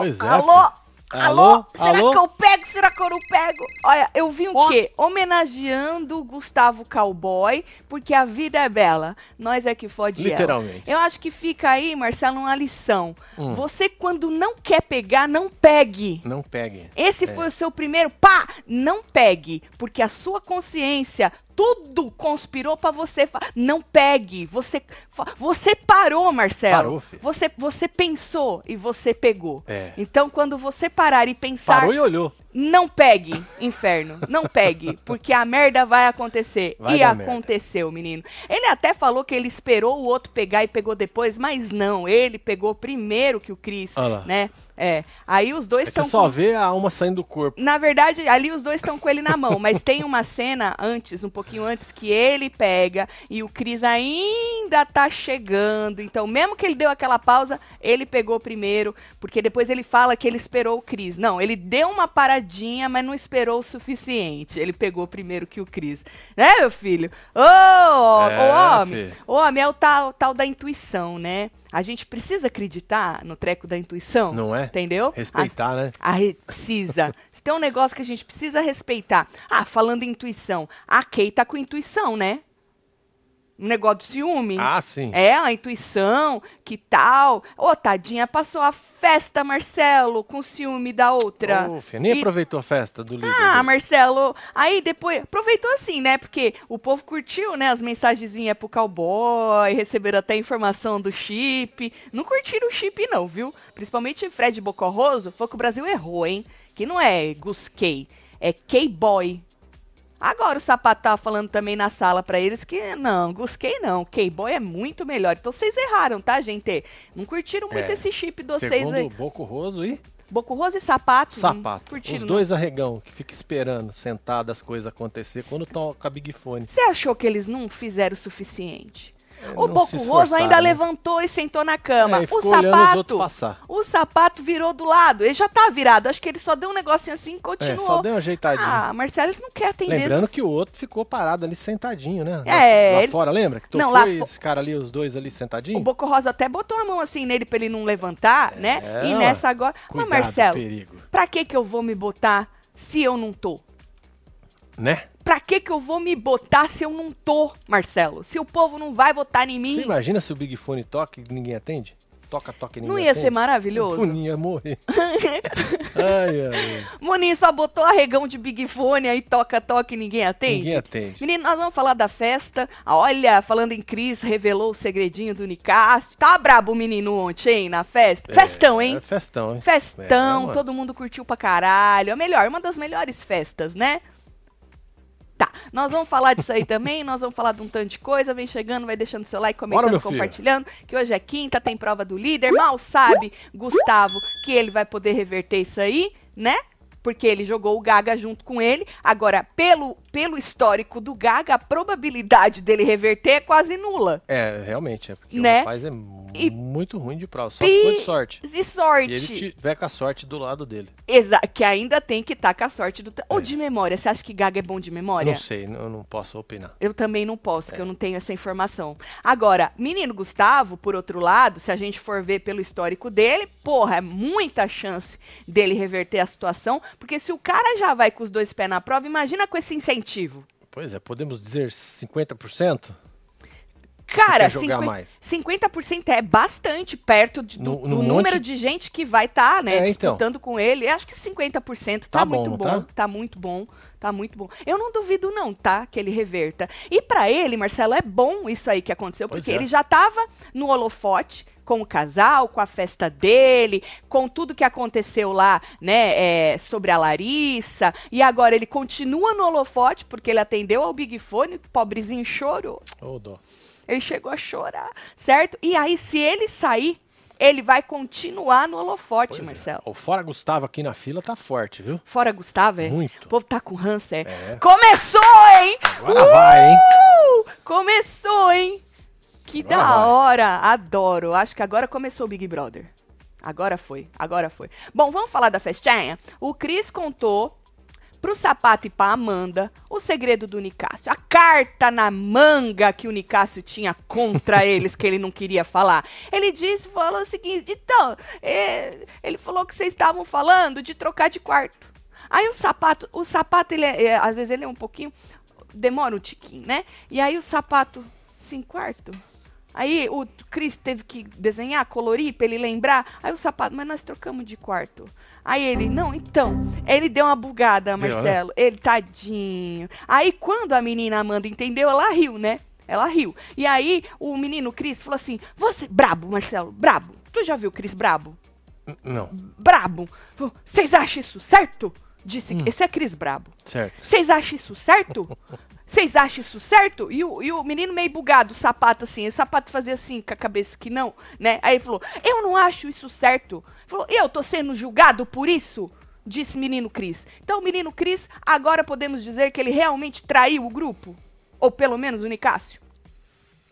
Pois é, alô? Alô? Alô? Será Alô? que eu pego? Será que eu não pego? Olha, eu vi o quê? Homenageando o Gustavo Cowboy, porque a vida é bela. Nós é que fode ela. Literalmente. Eu acho que fica aí, Marcelo, uma lição. Hum. Você, quando não quer pegar, não pegue. Não pegue. Esse É. foi o seu primeiro pá, não pegue, porque a sua consciência tudo conspirou pra você. Não pegue. Você você parou, Marcelo. Parou, filho. Você você pensou e você pegou. É. Então quando você parar e pensar, Parou e olhou. não pegue, inferno. Não pegue, porque a merda vai acontecer. Vai e dar merda. aconteceu, menino. Ele até falou que ele esperou o outro pegar e pegou depois, mas não, ele pegou primeiro que o lá. né? É. Aí os dois você estão só vê a alma saindo do corpo. na verdade, ali os dois estão com ele na mão, mas tem uma cena antes, um pouquinho antes, que ele pega e o Cris ainda tá chegando. Então, mesmo que ele deu aquela pausa, ele pegou primeiro, porque depois ele fala que ele esperou o Cris. Não, ele deu uma paradinha, mas não esperou o suficiente. Ele pegou primeiro que o Cris. Né, meu filho? Ô, ô, É, homem! filho. O homem é o tal, tal da intuição, né? A gente precisa acreditar no treco da intuição. Não é? Entendeu? Respeitar, né? Ah, re- precisa. Se tem um negócio que a gente precisa respeitar. Ah, falando em intuição. A Kay tá com intuição, né? Um negócio do ciúme. Ah, sim. É, a intuição, que tal? Ô, tadinha, passou a festa, Marcelo, com ciúme da outra. Nem E- aproveitou a festa do líder. Ah, dele. Marcelo, aí depois, aproveitou assim, né? Porque o povo curtiu, né? As mensagenzinhas pro cowboy, receberam até informação do chip. Não curtiram o chip, não, viu? Principalmente Fred Bocorroso, foi que o Brasil errou, hein? Que não é Gus K, é K-Boy. Agora o Sapato tava falando também na sala pra eles que não, Gus K não, K-Boy é muito melhor. Então vocês erraram, tá, gente? Não curtiram muito É. esse chip de vocês Segundo aí. Boco Roso e Bocorroso e Sapato. não Sapato. curtiram, Os não. dois arregão que fica esperando, sentado, as coisas acontecer quando toca a Big Fone. Você achou que eles não fizeram o suficiente? É, o não Boco se Roso esforçaram, ainda né? levantou e sentou na cama. É, o sapato, o sapato virou do lado. Ele já tá virado. Acho que ele só deu um negocinho assim e É, continuou. só deu uma ajeitadinha. ah, Marcelo, eles não quer atender. Lembrando que o outro ficou parado ali sentadinho, né? É, Lá ele- fora, lembra? Que tocou Não, lá fo- esse cara ali, os dois ali o sentadinhos? Boco Rosa até botou a mão assim nele pra ele não levantar, né? E nessa agora. Cuidado, Mas Marcelo, perigo. pra que que eu vou me botar se eu não tô? Né? Pra que que eu vou me botar se eu não tô, Marcelo? Se o povo não vai votar em mim, Você imagina se o Big Fone toca e ninguém atende? Toca, toca e ninguém não ia atende? ser maravilhoso? O Funinho ia morrer. ai, ai. Moninho só botou arregão de Big Fone aí toca, toca e ninguém atende. Ninguém atende. Menino, nós vamos falar da festa. Olha, falando em Cris, revelou o segredinho do Nicásio. Tá brabo o menino ontem, hein, na festa? Festão, hein? É festão, hein? Festão, É, mano. todo mundo curtiu pra caralho. A melhor, uma das melhores festas, né? Nós vamos falar disso aí também, nós vamos falar de um tanto de coisa. Vem chegando, vai deixando seu like, Bora, comentando, filho. compartilhando. Que hoje é quinta, tem prova do líder. Mal sabe, Gustavo, que ele vai poder reverter isso aí, né? Porque ele jogou o Gaga junto com ele. Agora, pelo, pelo histórico do Gaga, a probabilidade dele reverter é quase nula. É, realmente, é porque Né? o rapaz é E- muito ruim de prova. Só for de sorte. E sorte. E ele tiver com a sorte do lado dele. Exa que ainda tem que estar com a sorte do. Ou de memória. Você acha que Gaga é bom de memória? Não sei, eu não posso opinar. Eu também não posso, que eu não tenho essa informação. Agora, menino Gustavo, por outro lado, se a gente for ver pelo histórico dele, porra, é muita chance dele reverter a situação, porque se o cara já vai com os dois pés na prova, imagina com esse incentivo. Pois é, podemos dizer 50%? Cara, quer jogar 50%, mais? 50% é bastante perto de- do, No- do no número monte- de gente que vai estar, né, É, então. disputando com ele. Eu acho que 50% tá, Tá muito bom, bom, tá? tá? muito bom, tá muito bom. Eu não duvido não, tá, que ele reverta. E pra ele, Marcelo, é bom isso aí que aconteceu, Pois porque é. ele já tava no holofote com o casal, com a festa dele, com tudo que aconteceu lá, né, é, sobre a Larissa, e agora ele continua no holofote, porque ele atendeu ao Big Fone, o pobrezinho chorou. Ô, dó. Ele chegou a chorar, certo? E aí, se ele sair, ele vai continuar no holofote, Pois é. Marcelo. O Fora Gustavo aqui na fila tá forte, viu? Fora Gustavo, é? Muito. O povo tá com ranço, é? É. Começou, hein? Agora vai, hein? Uh! Começou, hein? Que Agora da vai. hora. Adoro. Acho que agora começou o Big Brother. Agora foi, agora foi. Bom, vamos falar da festinha? O Cris contou pro Sapato e pra Amanda o segredo do Nicásio. A carta na manga que o Nicásio tinha contra eles, que ele não queria falar. Ele disse, falou o seguinte, então, é, ele falou que vocês estavam falando de trocar de quarto. Aí o sapato, o sapato, ele é, é, às vezes ele é um pouquinho, demora um tiquinho, né? E aí o sapato, sim, quarto? Aí o Chris teve que desenhar, colorir pra ele lembrar. Aí o sapato, mas nós trocamos de quarto. Aí ele, não, então. Ele deu uma bugada, né? Marcelo. Ele, tadinho. Aí quando a menina Amanda entendeu, ela riu, né? Ela riu. E aí o menino Chris falou assim: Você, brabo, Marcelo, brabo. Tu já viu o Chris brabo? Não, Brabo. Vocês acham isso certo? Disse, Hum. esse é Chris brabo. certo. Vocês acham isso certo? Vocês acham isso certo? E o, e o menino meio bugado, o sapato assim, o sapato fazia assim com a cabeça que não, né? Aí ele falou: Eu não acho isso certo. Falou: Eu tô sendo julgado por isso? Disse menino Cris. Então, o menino Cris, agora podemos dizer que ele realmente traiu o grupo? Ou pelo menos o Nicásio?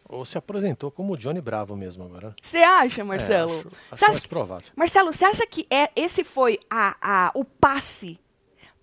Ou se apresentou como o Johnny Bravo mesmo agora. Você acha, Marcelo? É, acho, acho acha mais provável. Marcelo, você acha que é, esse foi a, a, o passe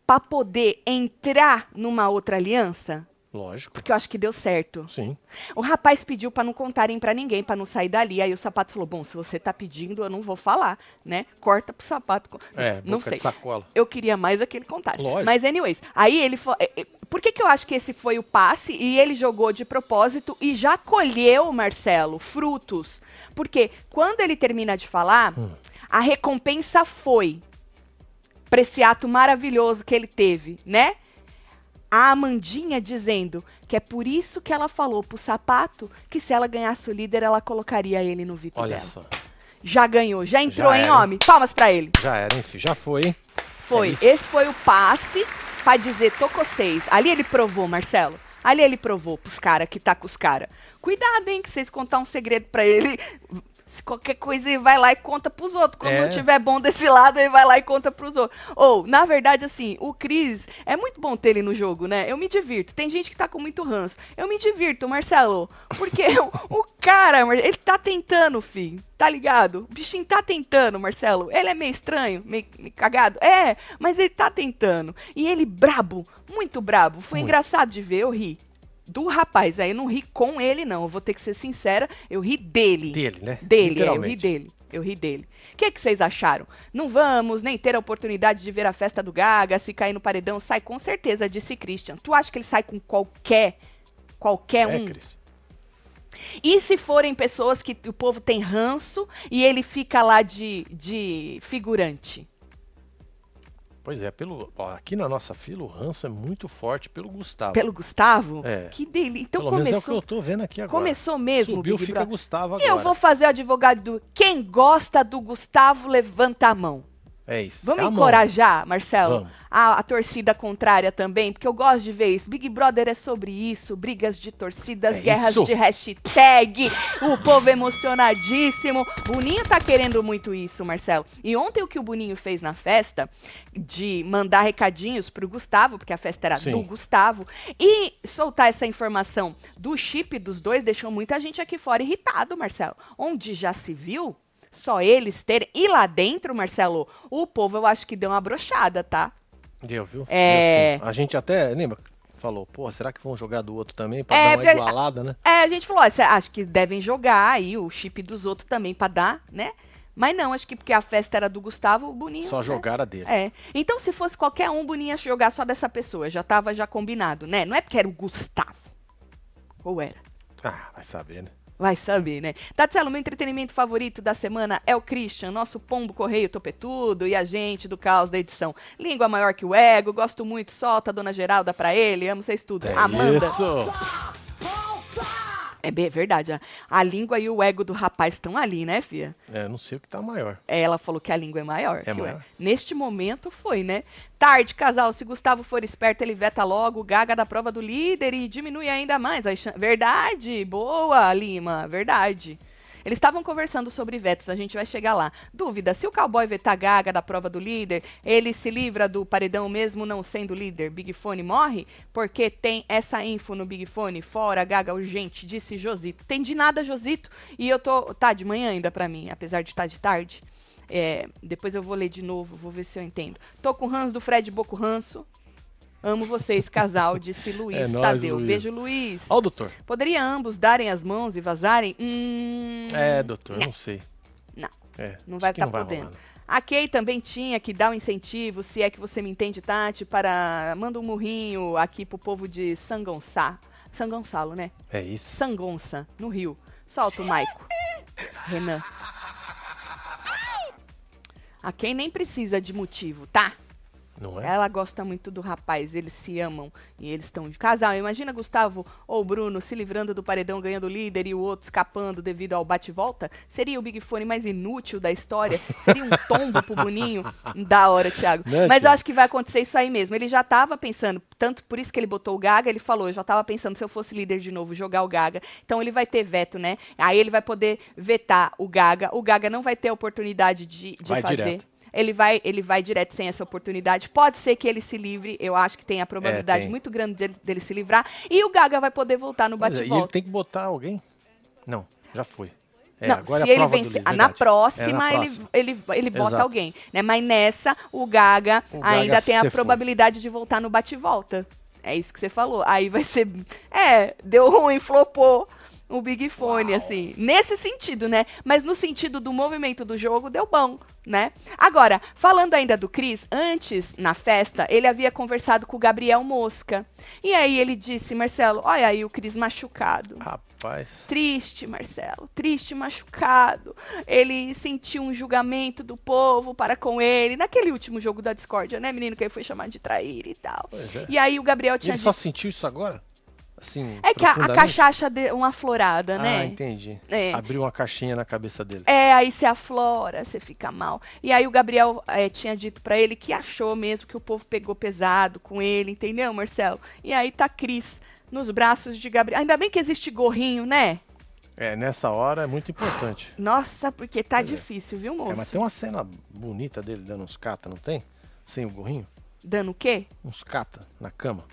para poder entrar numa outra aliança? Lógico. Porque eu acho que deu certo. Sim. O rapaz pediu pra não contarem pra ninguém, pra não sair dali. Aí o sapato falou: Bom, se você tá pedindo, eu não vou falar, né? Corta pro sapato. É, não sei. sacola. Eu queria mais aquele contato. Lógico. Mas, anyways, aí ele falou. é, é, Por que, que eu acho que esse foi o passe e ele jogou de propósito e já colheu, Marcelo, frutos? Porque quando ele termina de falar, Hum. a recompensa foi pra esse ato maravilhoso que ele teve, né? A Amandinha dizendo que é por isso que ela falou pro sapato que se ela ganhasse o líder, ela colocaria ele no VIP Olha dela. só. Já ganhou, já entrou, Já hein, era. homem? Palmas pra ele. Já era, enfim. Já foi, hein? Foi. É isso. Esse foi o passe pra dizer tocou seis. Ali ele provou, Marcelo. Ali ele provou pros caras que tá com os caras. Cuidado, hein, que vocês contar um segredo pra ele. Se qualquer coisa ele vai lá e conta pros outros. Quando É. não tiver bom desse lado, ele vai lá e conta pros outros. Ou, na verdade, assim, o Cris, é muito bom ter ele no jogo, né? Eu me divirto. Tem gente que tá com muito ranço. Eu me divirto, Marcelo. Porque o, o cara, ele tá tentando, filho. Tá ligado? O bichinho tá tentando, Marcelo. Ele é meio estranho, meio, meio cagado. É, mas ele tá tentando. E ele brabo, muito brabo. Foi Muito. engraçado de ver, eu ri. Do rapaz, aí eu não ri com ele, não. Eu vou ter que ser sincera, eu ri dele. Dele, né? Dele, é, eu ri dele. Eu ri dele. O que, que vocês acharam? Não vamos nem ter a oportunidade de ver a festa do Gaga. Se cair no paredão, sai com certeza, disse Christian. Tu acha que ele sai com qualquer, qualquer É, um? Cris. E se forem pessoas que o povo tem ranço e ele fica lá de, de figurante? Pois é, pelo, ó, aqui na nossa fila o ranço é muito forte pelo Gustavo. Pelo Gustavo? É. Que delícia. Então Pelo menos é o que começou, eu tô vendo aqui agora. começou mesmo, Subiu, Big fica Brother. Gustavo agora. Eu vou fazer o advogado do. Quem gosta do Gustavo, levanta a mão. É isso. Vamos é mão. encorajar, Marcelo, Vamos. a, a torcida contrária também, porque eu gosto de ver isso. Big Brother é sobre isso, brigas de torcidas, É guerras isso. de hashtag, o povo emocionadíssimo. Boninho tá querendo muito isso, Marcelo. E ontem o que o Boninho fez na festa, de mandar recadinhos pro Gustavo, porque a festa era Sim. do Gustavo, e soltar essa informação do chip dos dois, deixou muita gente aqui fora irritado, Marcelo. Onde já se viu só eles terem. E lá dentro, Marcelo, o povo eu acho que deu uma brochada, tá? Deu, viu? É. Deu. A gente até, lembra? Falou, pô, será que vão jogar do outro também? Pra É, dar uma igualada, né? É, a gente falou, ó, cê acha que devem jogar aí o chip dos outros também pra dar, né? Mas não, acho que porque a festa era do Gustavo, o Boninho. Só né? jogar a dele. É. Então, se fosse qualquer um, o Boninho ia jogar só dessa pessoa. Já tava já combinado, né? Não é porque era o Gustavo. Ou era? Ah, vai saber, né? Vai saber, né? Tatselo, meu entretenimento favorito da semana é o Christian, nosso pombo correio topetudo e a gente do caos da edição. Língua maior que o ego, gosto muito, solta a dona Geralda pra ele, amo vocês tudo. É Amanda. Isso. É bem verdade, a, a língua e o ego do rapaz estão ali, né, fia? É, não sei o que tá maior. É, Ela falou que a língua é maior. o maior. Neste momento foi, né? Tarde, casal. Se Gustavo for esperto, ele veta logo gaga da prova do líder e diminui ainda mais chan- Verdade. Boa, Lima. Verdade. Eles estavam conversando sobre vetos, a gente vai chegar lá. Dúvida: se o cowboy vetar gaga da prova do líder, ele se livra do paredão mesmo não sendo líder? Big Fone morre? Porque tem essa info no Big Fone. Fora, gaga urgente, disse Josito. Tem de nada, Josito. E eu tô. Tá de manhã ainda pra mim, apesar de estar de tarde. É, depois eu vou ler de novo, vou ver se eu entendo. Tô com ranço do Fred Boco Ranço. Amo vocês, casal, disse Luiz É Tadeu. Luiz. Beijo, Luiz. Ó o doutor. Poderia ambos darem as mãos e vazarem? Hum, É, doutor, não. não sei. Não. É, Não vai não vai podendo. rolar. A Kay também tinha que dar um incentivo, se é que você me entende, Tati, para. Manda um murrinho aqui pro povo de Sangonçá. São Gonçalo, né? É isso. Sangonça, no Rio. Solta o Maico. Renan. A Kay nem precisa de motivo, tá? É? Ela gosta muito do rapaz, eles se amam e eles estão de casal. Imagina Gustavo ou Bruno se livrando do paredão ganhando líder e o outro escapando devido ao bate-volta? Seria o Big Fone mais inútil da história? Seria um tombo pro Boninho? Da hora, Thiago. Né, Mas eu Thiago? acho que vai acontecer isso aí mesmo. Ele já tava pensando, tanto por isso que ele botou o Gaga, ele falou, eu já tava pensando se eu fosse líder de novo, jogar o Gaga. Então ele vai ter veto, né? Aí ele vai poder vetar o Gaga. O Gaga não vai ter a oportunidade de, de fazer. direto. Ele vai, ele vai direto sem essa oportunidade. Pode ser que ele se livre. Eu acho que tem a probabilidade tem. muito grande dele, dele se livrar. E o Gaga vai poder voltar no é, E ele bate-volta. tem que botar alguém? Não, já foi. É, Não, agora se é ele vencer. ah, na próxima, É, na ele, próxima. ele, ele bota Exato. alguém. Né? Mas nessa, o Gaga, O Gaga ainda tem a probabilidade de voltar no bate-volta. É isso que você falou. Aí vai ser. É, deu ruim, flopou o Big Fone, assim. Nesse sentido, né? Mas no sentido do movimento do jogo, deu bom, né? Agora, falando ainda do Cris, antes, na festa, ele havia conversado com o Gabriel Mosca. E aí ele disse, Marcelo, olha aí o Cris machucado. Rapaz. Triste, Marcelo, triste, machucado. Ele sentiu um julgamento do povo para com ele naquele último jogo da discórdia, né, menino? Que ele foi chamado de trair e tal. Pois é. E aí o Gabriel E tinha ele só dito. sentiu isso agora? Assim, É que a, a cachaça deu uma florada, Ah, né? entendi. É. Abriu uma caixinha na cabeça dele. É, aí você aflora, você fica mal. E aí o Gabriel eh, tinha dito pra ele que achou mesmo que o povo pegou pesado com ele, entendeu, Marcelo? E aí tá Cris nos braços de Gabriel. Ainda bem que existe gorrinho, né? É, nessa hora é muito importante. Nossa, porque tá é. difícil, viu, É, moço? mas tem uma cena bonita dele dando uns cata, não tem? Sem o gorrinho? Dando o quê? Uns cata na cama.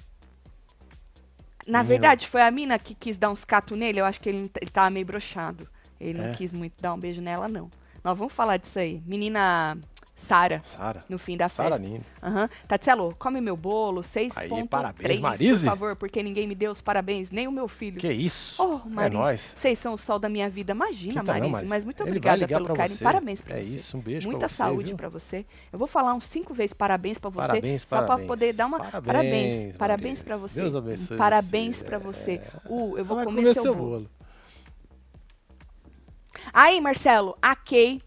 Na verdade, foi a mina que quis dar uns catos nele. Eu acho que ele, não ele tava meio broxado. Ele não É? quis muito dar um beijo nela, não. Nós vamos falar disso aí. Menina Sara, Sara. no fim da Sara festa. Nini. Aham. Tatselo, come meu bolo, 6.3, Aí, parabéns, por Marise. favor, porque ninguém me deu os parabéns, nem o meu filho. Que isso? Oh, é Marise, nóis. vocês são o sol da minha vida. Imagina, Quinta não, Marise, Marise. mas muito Ele obrigada pelo carinho. você. Parabéns pra É você. isso, um beijo Muita pra você, saúde pra você. Eu vou falar uns cinco vezes parabéns pra você, Parabéns, só pra parabéns. poder dar uma Parabéns, parabéns, parabéns Marise. pra você. Deus abençoe Parabéns você. pra você. É. Uh, eu vou Vai comer, seu bolo. Aí, Marcelo, a Kay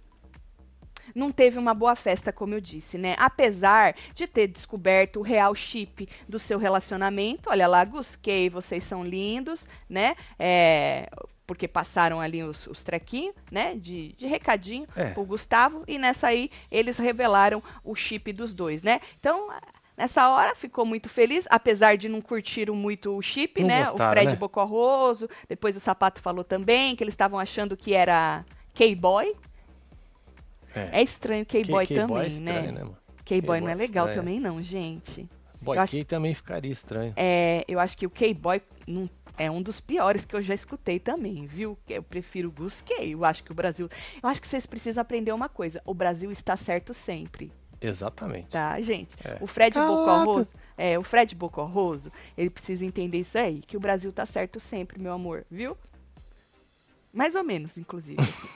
não teve uma boa festa, como eu disse, né? Apesar de ter descoberto o real chip do seu relacionamento. Olha lá, Gus Kay, vocês são lindos, né? É, porque passaram ali os, os trequinhos, né? De, de recadinho É. pro Gustavo. E nessa aí, eles revelaram o chip dos dois, né? Então... Nessa hora ficou muito feliz, apesar de não curtiram muito o chip, Não né? gostaram, o Fred né? Bocorroso, depois o Sapato falou também que eles estavam achando que era K-boy. É estranho K-boy Que- também, é estranho, né? mano? K-boy não é K-boy legal estranho. também não, gente. Boy Eu acho- K também ficaria estranho. É, eu acho que o K-boy não- é um dos piores que eu já escutei também, viu? Eu prefiro K. Eu acho que o Brasil, eu acho que vocês precisam aprender uma coisa. O Brasil está certo sempre. Exatamente. Tá, gente? É. O Fred Caraca. Bocorroso, é, o Fred Bocorroso, ele precisa entender isso aí, que o Brasil tá certo sempre, meu amor, viu? Mais ou menos, inclusive. assim.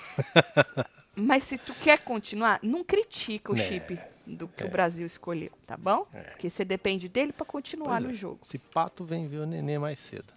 Mas se tu quer continuar, não critica o Né. chip do que É. o Brasil escolheu, tá bom? É. Porque você depende dele pra continuar Pois no é. jogo. Esse pato vem ver o nenê mais cedo.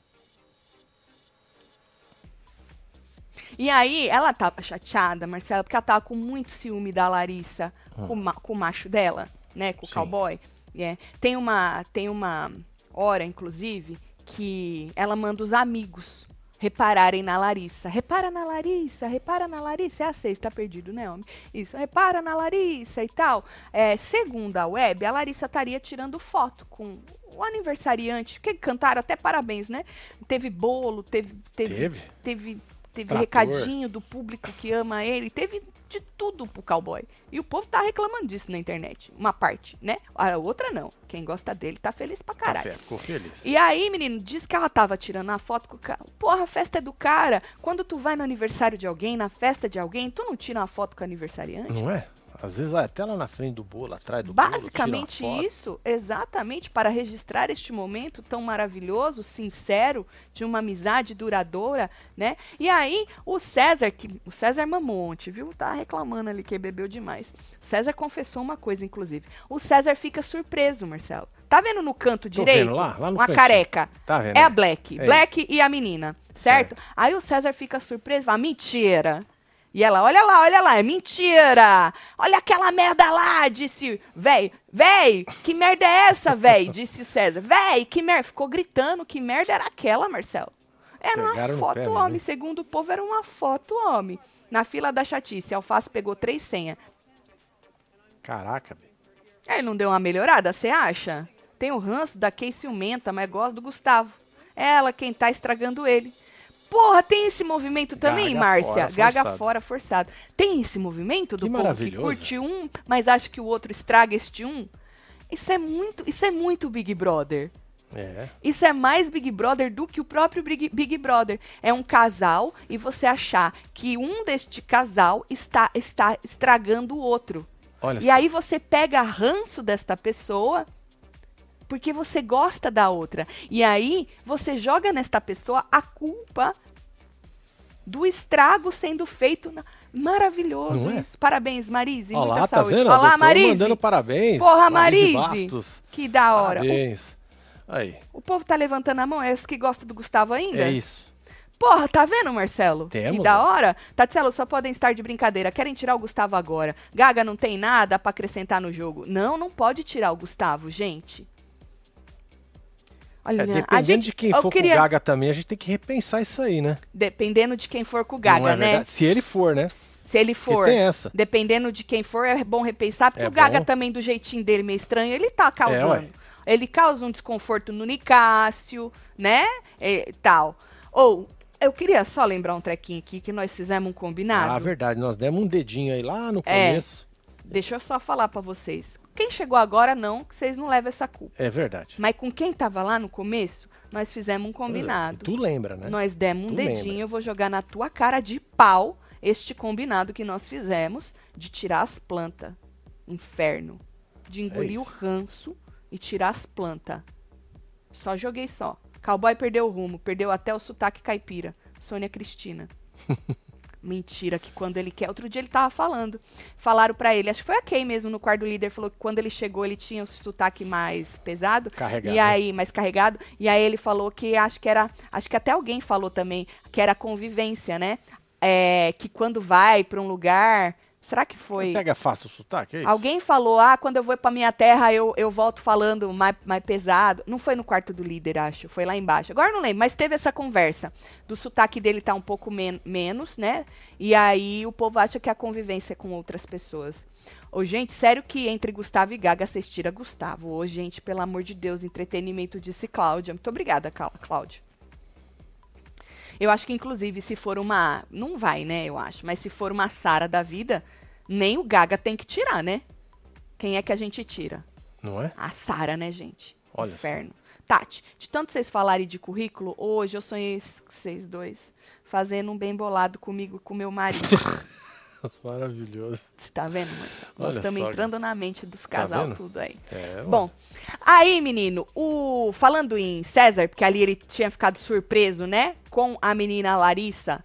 E aí, ela tava chateada, Marcela, porque ela tava com muito ciúme da Larissa, com, o ma- com o macho dela, né? Com o Sim. cowboy. É. Tem, uma, tem uma hora, inclusive, que ela manda os amigos repararem na Larissa. Repara na Larissa, repara na Larissa. É a seis, tá perdido, né, homem? Isso, repara na Larissa e tal. É, segundo a web, a Larissa estaria tirando foto com o aniversariante, que cantaram até parabéns, né? Teve bolo, teve, teve, Teve? teve, teve recadinho do público que ama ele, teve de tudo pro cowboy. E o povo tá reclamando disso na internet. Uma parte, né? A outra não. Quem gosta dele tá feliz pra caralho. Café, ficou feliz. E aí, menino, diz que ela tava tirando a foto com o cara. Porra, a festa é do cara. Quando tu vai no aniversário de alguém, na festa de alguém, tu não tira uma foto com o aniversariante? Não é? Às vezes vai até lá na frente do bolo, atrás do bolo. Basicamente uma foto. isso, exatamente para registrar este momento tão maravilhoso, sincero, de uma amizade duradoura, né? E aí, o César, que o César Mamonte, viu? Tá reclamando ali que bebeu demais. O César confessou uma coisa, inclusive. O César fica surpreso, Marcelo. Tá vendo no canto Tô direito? vendo lá, lá no uma cantinho. careca. Tá vendo? É a Black. É Black e a menina, certo? Aí o César fica surpreso, fala, mentira. E ela, olha lá, olha lá, é mentira. Olha aquela merda lá, disse, véi, véi, que merda é essa, véi? Disse o César. Véi, que merda. Ficou gritando, que merda era aquela, Marcelo? Era Pegaram uma foto, pé, né? homem. Segundo o povo, era uma foto, homem. Na fila da chatice, a Alface pegou três senhas. Caraca, velho. Aí não deu uma melhorada, você acha? Tem o ranço da Kay ciumenta, mas gosta do Gustavo. É ela quem tá estragando ele. Porra, tem esse movimento também, Gaga Márcia? fora, Gaga forçado. fora, forçado. Tem esse movimento do Que povo que curte um, mas acha que o outro estraga este um? Isso é muito, isso é muito Big Brother. É. Isso é mais Big Brother do que o próprio Big, Big Brother. É um casal e você achar que um deste casal está, está estragando o outro. Olha E só. aí você pega ranço desta pessoa porque você gosta da outra. E aí você joga nesta pessoa a culpa do estrago sendo feito. Na... Maravilhoso é? isso. Parabéns, Marise. Olha muita tá saúde. vendo? Olha lá, Doutor Marise. mandando parabéns. Porra, Marise. Bastos. Que da hora. O, Parabéns. Aí, o povo tá levantando a mão. É os que gostam do Gustavo ainda? é isso. Porra, tá vendo, Marcelo? Temos, que da hora. Tatselo, só podem estar de brincadeira. Querem tirar o Gustavo agora. Gaga não tem nada pra acrescentar no jogo. Não, não pode tirar o Gustavo, gente. Olha, É, dependendo gente, de quem for queria, com o Gaga também, a gente tem que repensar isso aí, né? Dependendo de quem for com o Gaga, é né? Se ele for, né? Se ele Porque for. tem essa. Dependendo de quem for, é bom repensar, porque É o Gaga bom. também, do jeitinho dele meio estranho, ele tá causando. ué. ele causa um desconforto no Nicásio, né? E tal. Ou, eu queria só lembrar um trequinho aqui, que nós fizemos um combinado. Ah, verdade. Nós demos um dedinho aí lá no É. começo. Deixa eu só falar pra vocês. Quem chegou agora, não, que vocês não levam essa culpa. É, verdade. Mas com quem tava lá no começo, nós fizemos um combinado. Tu lembra, né? Nós demos um Tu dedinho, lembra. eu vou jogar na tua cara de pau este combinado que nós fizemos de tirar as plantas. Inferno. De engolir o É isso. ranço e tirar as plantas. Só joguei só. Cowboy perdeu o rumo, perdeu até o sotaque caipira. Sônia Cristina. Mentira, que quando ele quer. Outro dia ele tava falando. Falaram pra ele, acho que foi a Kay mesmo no quarto do líder, falou que quando ele chegou ele tinha o sotaque mais pesado. Carregado, E aí, mais carregado. E aí ele falou que acho que era. Acho que até alguém falou também que era convivência, né? É, que quando vai pra um lugar. Será que foi? Pega fácil o sotaque, é isso? Alguém falou, ah, quando eu vou pra minha terra, eu, eu volto falando mais, mais pesado. Não foi no quarto do líder, acho. Foi lá embaixo. Agora eu não lembro, mas teve essa conversa. Do sotaque dele tá um pouco men- menos, né? E aí o povo acha que a convivência é com outras pessoas. Ô, gente, sério que entre Gustavo e Gaga vocês tiram Gustavo. Ô, gente, pelo amor de Deus, entretenimento, disse Cláudia. Muito obrigada, Clá- Cláudia. Eu acho que, inclusive, se for uma. Não vai, né? Eu acho. Mas se for uma Sara da vida, nem o Gaga tem que tirar, né? Quem é que a gente tira? Não é? A Sara, né, gente? Olha. Inferno. Tati, de tanto vocês falarem de currículo, hoje eu sonhei vocês dois fazendo um bem bolado comigo e com meu marido. Maravilhoso. Você tá vendo, Marcelo? Nós estamos entrando na mente dos Tá casal, vendo? tudo aí. É, Bom, aí, menino, o falando em César, porque ali ele tinha ficado surpreso, né? Com a menina Larissa,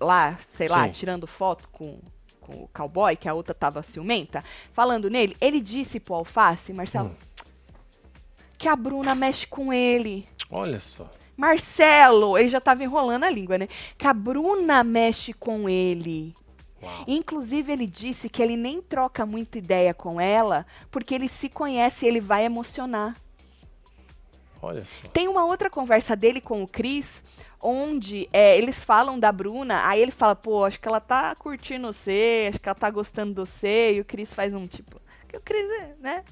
lá, sei lá, Sim. tirando foto com, com o cowboy, que a outra tava ciumenta. Falando nele, ele disse pro Alface, Marcelo, Hum. que a Bruna mexe com ele. olha só. Marcelo, ele já tava enrolando a língua, né? Que a Bruna mexe com ele. Uau. Inclusive, ele disse que ele nem troca muita ideia com ela, porque ele se conhece e ele vai emocionar. Olha só. Tem uma outra conversa dele com o Cris, onde é, eles falam da Bruna, aí ele fala, pô, acho que ela tá curtindo você, acho que ela tá gostando de você, e o Cris faz um tipo, que o Cris é, né?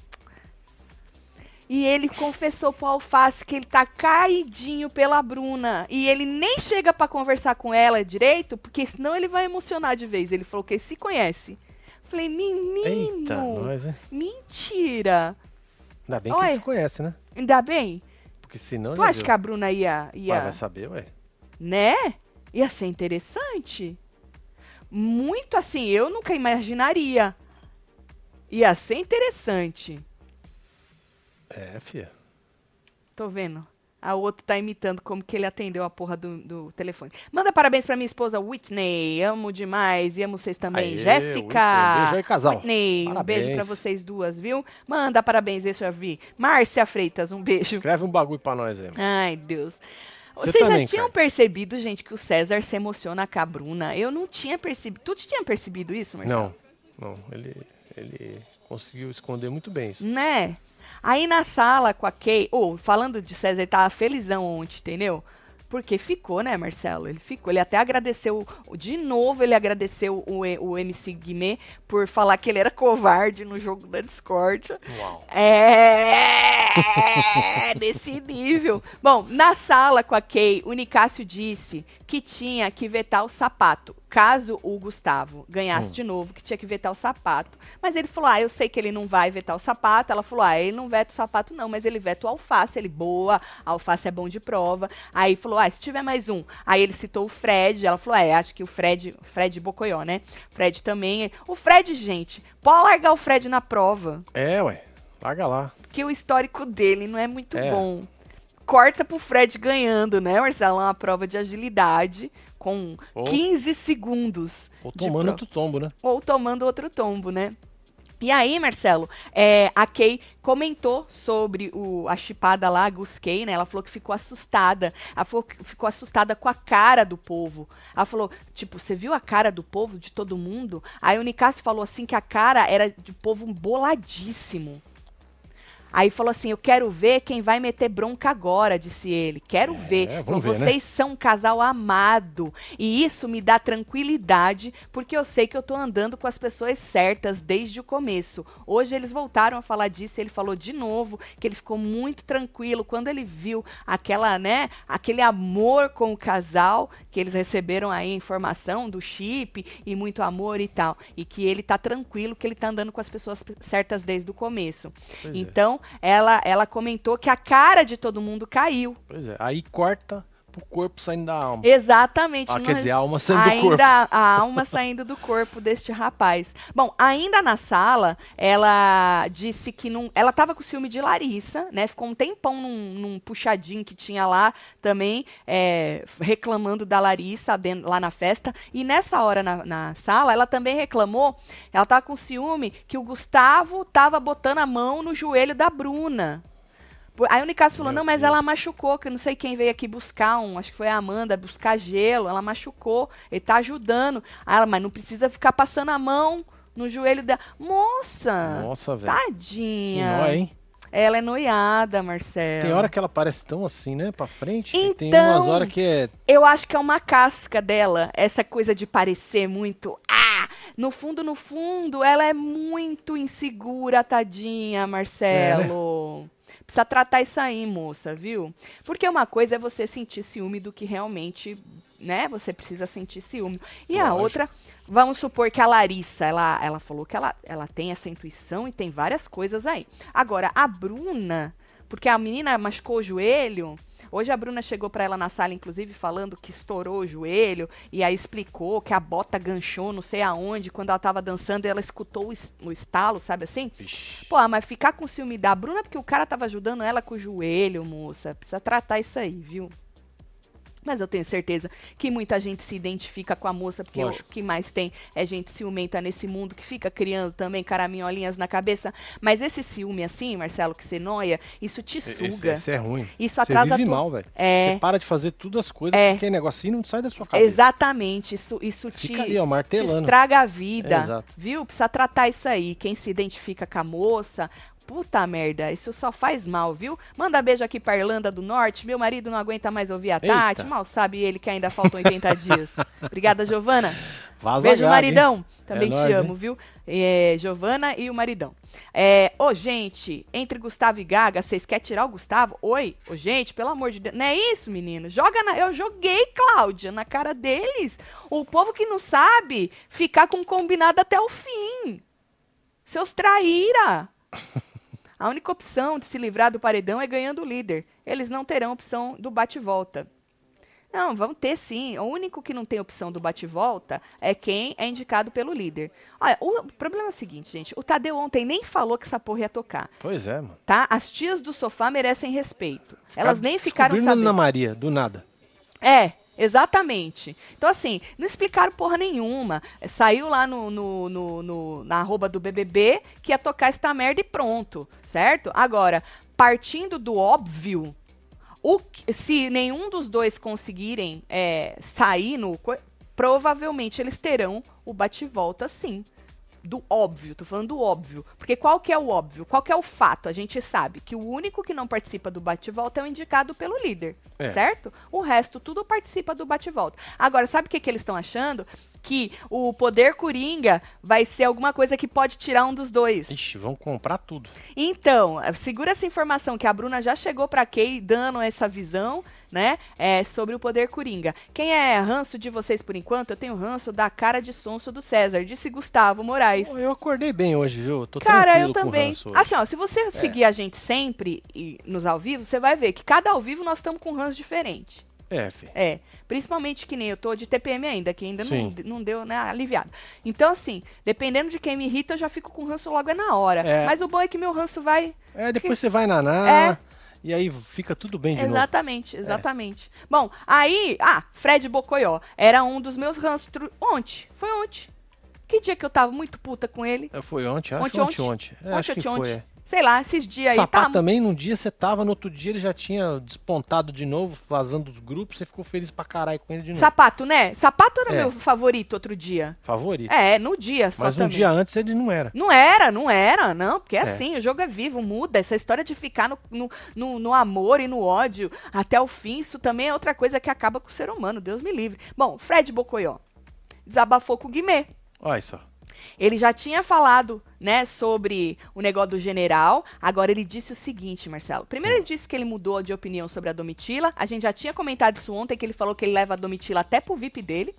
E ele confessou pro Alface que ele tá caidinho pela Bruna. E ele nem chega pra conversar com ela direito, porque senão ele vai emocionar de vez. Ele falou que ele se conhece. Falei, menino, Eita, nós, mentira. Ainda bem que eles se conhecem, né? Ainda bem? Porque senão. Tu acha viu. que a Bruna ia, ia Vai, vai saber, ué. né? Ia ser interessante. Muito assim, eu nunca imaginaria. Ia ser interessante. É, fia. Tô vendo. A outra tá imitando como que ele atendeu a porra do, do telefone. Manda parabéns pra minha esposa Whitney. Amo demais. E amo vocês também. Jéssica. Beijo aí, casal. Whitney, um Parabéns. beijo pra vocês duas, viu? Manda parabéns, deixa eu ver. Márcia Freitas, um beijo. Escreve um bagulho pra nós aí. Ai, Deus. Você Vocês também, já tinham cara. percebido, gente, que o César se emociona com a Bruna? Eu não tinha percebido. Tu tinha percebido isso, Marcelo? Não, não. Ele, ele conseguiu esconder muito bem isso. Né? Aí na sala com a Kay, ou falando de César, ele tava felizão ontem, entendeu? Porque ficou, né, Marcelo? Ele ficou. Ele até agradeceu, de novo, ele agradeceu o, o MC Guimê por falar que ele era covarde no jogo da Discord. Uau. É, desse nível. Bom, na sala com a Kay, o Nicásio disse que tinha que vetar o sapato. Caso o Gustavo ganhasse Hum. de novo, que tinha que vetar o sapato. Mas ele falou: Ah, eu sei que ele não vai vetar o sapato. Ela falou: Ah, ele não veta o sapato, não, mas ele veta o alface. Ele, boa, alface é bom de prova. Aí falou: Ah, se tiver mais um. Aí ele citou o Fred. Ela falou: É, acho que o Fred, Fred Bocoió, né? Fred também. O Fred, gente, pode largar o Fred na prova É, ué. Larga lá. porque o histórico dele não é muito É. bom. Corta pro Fred ganhando, né, Marcelo? Uma prova de agilidade com Ou- 15 segundos. Ou tomando outro tombo, né? Ou tomando outro tombo, né? E aí, Marcelo, é, a Kay comentou sobre o, a chipada lá, a Gus Kay, né? Ela falou que ficou assustada. Ela falou que ficou assustada com a cara do povo. Ela falou, tipo, você viu a cara do povo, de todo mundo? Aí o Nicásio falou assim que a cara era de povo boladíssimo. Aí falou assim: Eu quero ver quem vai meter bronca agora, disse ele. Quero ver. vamos Falou, ver, né? Vocês são um casal amado. E isso me dá tranquilidade, porque eu sei que eu tô andando com as pessoas certas desde o começo. Hoje eles voltaram a falar disso, e ele falou de novo que ele ficou muito tranquilo quando ele viu aquela, né, aquele amor com o casal, que eles receberam aí a informação do chip e muito amor e tal. E que ele tá tranquilo, que ele tá andando com as pessoas certas desde o começo. Pois é. Então, ela, ela comentou que a cara de todo mundo caiu. Pois é. Aí corta pro corpo saindo da alma. Exatamente. Ah, quer é- dizer, a alma saindo do ainda corpo. a alma saindo do corpo deste rapaz. Bom, ainda na sala, ela disse que não. Ela tava com ciúme de Larissa, né? Ficou um tempão num, num puxadinho que tinha lá também, é, reclamando da Larissa dentro- lá na festa. E nessa hora na, na sala, ela também reclamou. Ela tava com ciúme que o Gustavo tava botando a mão no joelho da Bruna. Aí o Nicasso falou, Meu não, mas Deus. ela machucou, que eu não sei quem veio aqui buscar um, acho que foi a Amanda, buscar gelo, ela machucou, ele tá ajudando. Aí ela, mas não precisa ficar passando a mão no joelho dela. Moça, Nossa, velho. Tá Que tadinha. nó, hein? Ela é noiada, Marcelo. Tem hora que ela parece tão assim, né? Pra frente. e tem Então- umas horas que é. Eu acho que é uma casca dela, essa coisa de parecer muito. Ah! No fundo, no fundo, ela é muito insegura, tadinha, Marcelo. Precisa tratar isso aí, moça, viu? Porque uma coisa é você sentir ciúme do que realmente, né? Você precisa sentir ciúme. E a Lógico. outra, vamos supor que a Larissa, ela, ela falou que ela, ela tem essa intuição e tem várias coisas aí. Agora, a Bruna, porque a menina machucou o joelho. Hoje a Bruna chegou pra ela na sala, inclusive, falando que estourou o joelho e aí explicou que a bota ganchou não sei aonde quando ela tava dançando e ela escutou o, es- o estalo, sabe assim? Pô, mas ficar com ciúme da Bruna porque o cara tava ajudando ela com o joelho, moça. Precisa tratar isso aí, viu? Mas eu tenho certeza que muita gente se identifica com a moça, porque o Lógico. que mais tem é gente ciumenta nesse mundo que fica criando também caraminholinhas na cabeça. Mas esse ciúme assim, Marcelo, que você noia, isso te suga. esse é ruim. Isso Você atrasa vive tudo. mal, velho. É. Você para de fazer tudo as coisas É. porque negocinho não sai da sua cabeça. Exatamente, isso, isso te, ali, ó, te estraga a vida, É, viu? Precisa tratar isso aí. Quem se identifica com a moça, puta merda, isso só faz mal, viu? Manda beijo aqui pra Irlanda do Norte. Meu marido não aguenta mais ouvir a Eita. Tati. Mal sabe ele que ainda faltam 80 dias. Obrigada, Giovana. Vaza Beijo, gaga, hein? maridão. Também É te nóis, amo, hein? viu? É, Giovana e o maridão. É, ô, gente, entre Gustavo e Gaga, vocês querem tirar o Gustavo? Oi? Ô, gente, pelo amor de Deus. Não é isso, menino? Joga na. Eu joguei, Cláudia, na cara deles. O povo que não sabe ficar com combinado até o fim. Seus traíra. A única opção de se livrar do paredão é ganhando o líder. Eles não terão opção do bate-volta. Não, vamos ter sim. O único que não tem opção do bate-volta é quem é indicado pelo líder. Olha, o problema é o seguinte, gente. O Tadeu ontem nem falou que essa porra ia tocar. Pois é, mano. Tá? As tias do sofá merecem respeito. Elas nem ficaram sabendo. Ana Maria, do nada. É, exatamente. Então, assim, não explicaram porra nenhuma. É, Saiu lá no, no, no- no- na arroba do BBB que ia tocar esta merda e pronto, certo? Agora, partindo do óbvio, o se nenhum dos dois conseguirem é, sair no. Provavelmente eles terão o bate-volta sim. Do óbvio, tô falando do óbvio. Porque qual que é o óbvio? Qual que é o fato? A gente sabe que o único que não participa do bate-volta é o indicado pelo líder, É. certo? O resto tudo participa do bate-volta. Agora, sabe o que, que eles estão achando? Que o poder coringa vai ser alguma coisa que pode tirar um dos dois. Ixi, vão comprar tudo. Então, segura essa informação que a Bruna já chegou pra Kay dando essa visão, né, é, sobre o poder coringa. Quem é ranço de vocês por enquanto? Eu tenho ranço da cara de sonso do César, disse Gustavo Moraes. Pô, Eu acordei bem hoje, viu? Tô Cara, eu também. Assim, ó, se você seguir a gente sempre e nos ao vivo, você vai ver que cada ao vivo nós estamos com ranço diferente. É. É, principalmente que nem eu tô de TPM ainda, que ainda não, Sim. não deu, né, aliviado. Então, assim, dependendo de quem me irrita, eu já fico com ranço logo é na hora. É. Mas o bom é que meu ranço vai É, depois você vai nanar É. e aí fica tudo bem de novo. Exatamente, exatamente. Bom, aí, ah, Fred Bocoió era um dos meus ranços tru- ontem. Foi ontem. Que dia que eu tava muito puta com ele? É, Foi ontem, acho Ontem, ontem, ontem. ontem. É, ontem, que ontem, foi. ontem. é. Sei lá, esses dias aí Sapato tá. também, num dia você tava, no outro dia ele já tinha despontado de novo, vazando dos grupos, você ficou feliz pra caralho com ele de novo. Sapato, né? Sapato era É. meu favorito outro dia. Favorito. É, no dia só Mas um também. dia antes ele não era. Não era, não era, não, porque é É. assim, o jogo é vivo, muda. Essa história de ficar no, no, no, no amor e no ódio até o fim, isso também é outra coisa que acaba com o ser humano, Deus me livre. Bom, Fred Bocoió desabafou com o Guimê. Olha só. Ele já tinha falado, né, sobre o negócio do general. Agora ele disse o seguinte, Marcelo. Primeiro ele disse que ele mudou de opinião sobre a Domitila. A gente já tinha comentado isso ontem, que ele falou que ele leva a Domitila até pro VIP dele,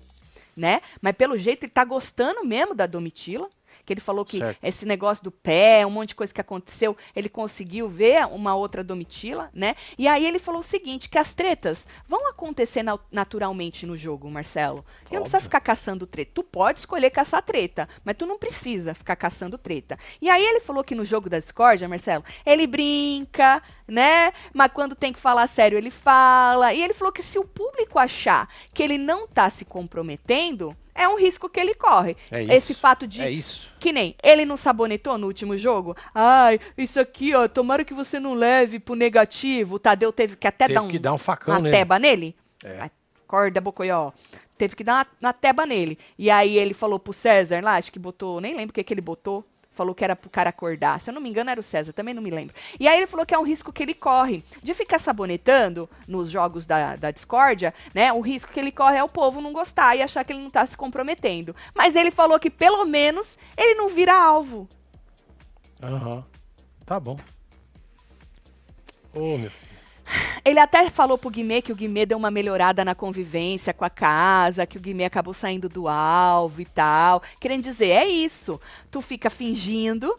né? Mas pelo jeito ele tá gostando mesmo da Domitila. Que ele falou que Certo. esse negócio do pé, um monte de coisa que aconteceu, ele conseguiu ver uma outra Domitila, né? E aí ele falou o seguinte, que as tretas vão acontecer nau- naturalmente no jogo, Marcelo. Que não precisa ficar caçando treta. Tu pode escolher caçar treta, mas tu não precisa ficar caçando treta. E aí ele falou que no jogo da discórdia, Marcelo, ele brinca, né? Mas quando tem que falar sério, ele fala. E ele falou que se o público achar que ele não tá se comprometendo, é um risco que ele corre. É isso. Esse fato de É isso. que nem ele não sabonetou no último jogo? Ai, isso aqui, ó, tomara que você não leve pro negativo. O Tadeu teve que até Teve dar um, que dar um facão uma nele. teba nele. É. Acorda, Bocoió. Teve que dar uma, uma teba nele. E aí ele falou pro César lá, acho que botou, nem lembro o que, que ele botou. Falou que era pro cara acordar. Se eu não me engano, era o César, também não me lembro. E aí ele falou que é um risco que ele corre. De ficar sabonetando nos jogos da, da discórdia, né? O risco que ele corre é o povo não gostar e achar que ele não tá se comprometendo. Mas ele falou que pelo menos ele não vira alvo. Aham. Tá bom. Ô, meu filho. Ele até falou pro Guimê que o Guimê deu uma melhorada na convivência com a casa, que o Guimê acabou saindo do alvo e tal. Querendo dizer, é isso. Tu fica fingindo,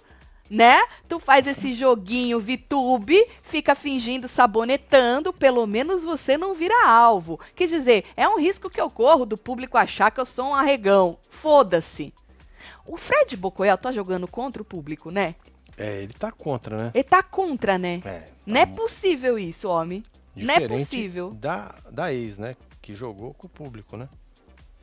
né? Tu faz esse joguinho VTube, fica fingindo, sabonetando, pelo menos você não vira alvo. Quer dizer, é um risco que eu corro do público achar que eu sou um arregão. Foda-se. O Fred Bocoel tá jogando contra o público, né? É, ele tá contra, né? Ele tá contra, né? É. Não é possível isso, homem. Não é Diferente possível. Da, da ex, né? Que jogou com o público, né?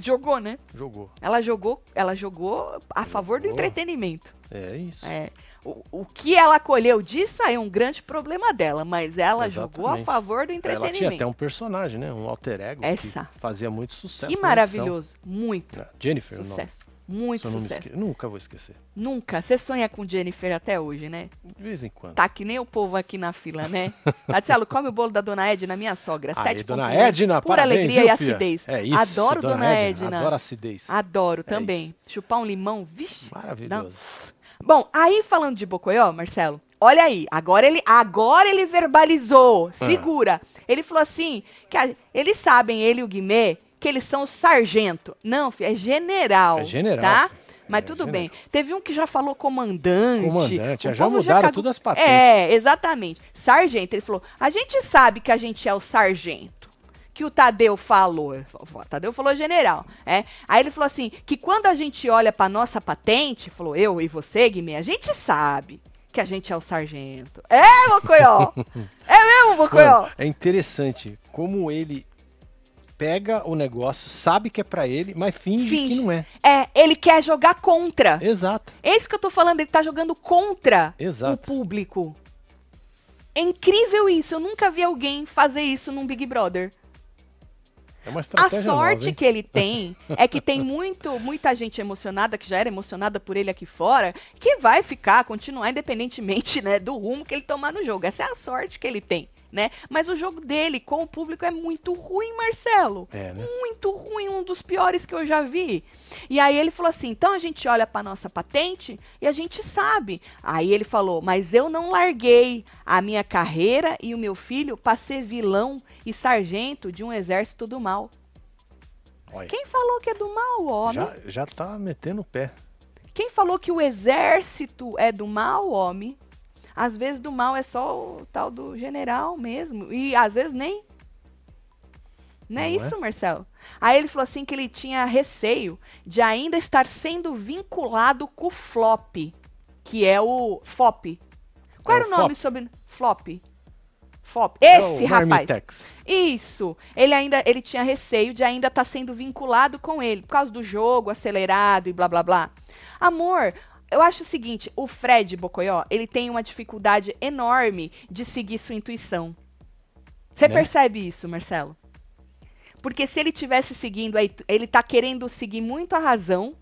Jogou, né? Jogou. Ela jogou, ela jogou a favor do Jogou. entretenimento. É isso. É. O, o que ela colheu disso aí é um grande problema dela, mas ela jogou a Exatamente. favor do Ela tinha entretenimento. até um personagem, né? Um alter ego Essa. que fazia muito sucesso. que na edição. maravilhoso. Muito É, Jennifer, sucesso. Muito não me sucesso. Nunca vou esquecer. Nunca. Você sonha com Jennifer até hoje, né? De vez em quando. Tá que nem o povo aqui na fila, né? Marcelo, come o bolo da dona Edna, minha sogra. Aí, Sete dona ponto. Edna, Pura parabéns, alegria viu, e acidez. É isso, Adoro dona, Edna. Adoro acidez. Adoro É também. isso. Chupar um limão, vixe. Maravilhoso. Bom, aí falando de Bocoió, Marcelo, olha aí, agora ele, agora ele verbalizou, Ah. segura. Ele falou assim, que a- eles sabem, ele e o Guimê, que eles são sargento. Não, filho, é general. É general, Tá? filho. Mas É, tudo general. bem. Teve um que já falou comandante. Comandante, O já mudaram cagou- tudo as patentes. É, exatamente. Sargento, ele falou, a gente sabe que a gente é o sargento. que o Tadeu falou? O Tadeu falou general, é? Aí ele falou assim, que quando a gente olha pra nossa patente, falou eu e você, Guimê, a gente sabe que a gente é o sargento. É, Bocoió? é mesmo, Bocoió? É interessante como ele pega o negócio, sabe que é para ele, mas finge, finge, que não é. É, ele quer jogar contra. Exato. Isso que eu tô falando, ele tá jogando contra Exato. o público. É incrível isso, eu nunca vi alguém fazer isso num Big Brother. É uma a sorte nova, que ele tem é que tem muito, muita gente emocionada, que já era emocionada por ele aqui fora, que vai ficar, continuar independentemente né, do rumo que ele tomar no jogo. Essa é a sorte que ele tem né? Mas o jogo dele com o público é muito ruim, Marcelo. É, né? Muito ruim, um dos piores que eu já vi. E aí ele falou assim: então a gente olha para nossa patente e a gente sabe. Aí ele falou: mas eu não larguei a minha carreira e o meu filho para ser vilão e sargento de um exército do mal. Olha. Quem falou que é do mal, homem? Já, já tá metendo o pé. Quem falou que o exército é do mal, homem? Às vezes do mal é só o tal do general mesmo. E às vezes nem. Não, é Não é isso? Marcelo? Aí ele falou assim que ele tinha receio de ainda estar sendo vinculado com o flop, que é o FOP. Qual é era o nome sobre flop? FOP. Esse é rapaz. Marmitex. Isso. Ele ainda ele tinha receio de ainda estar tá sendo vinculado com ele por causa do jogo acelerado e blá blá blá. Amor, eu acho o seguinte, o Fred Bocoió, ele tem uma dificuldade enorme de seguir sua intuição. Você né? percebe isso, Marcelo? Porque se ele tivesse seguindo, ele tá querendo seguir muito a razão,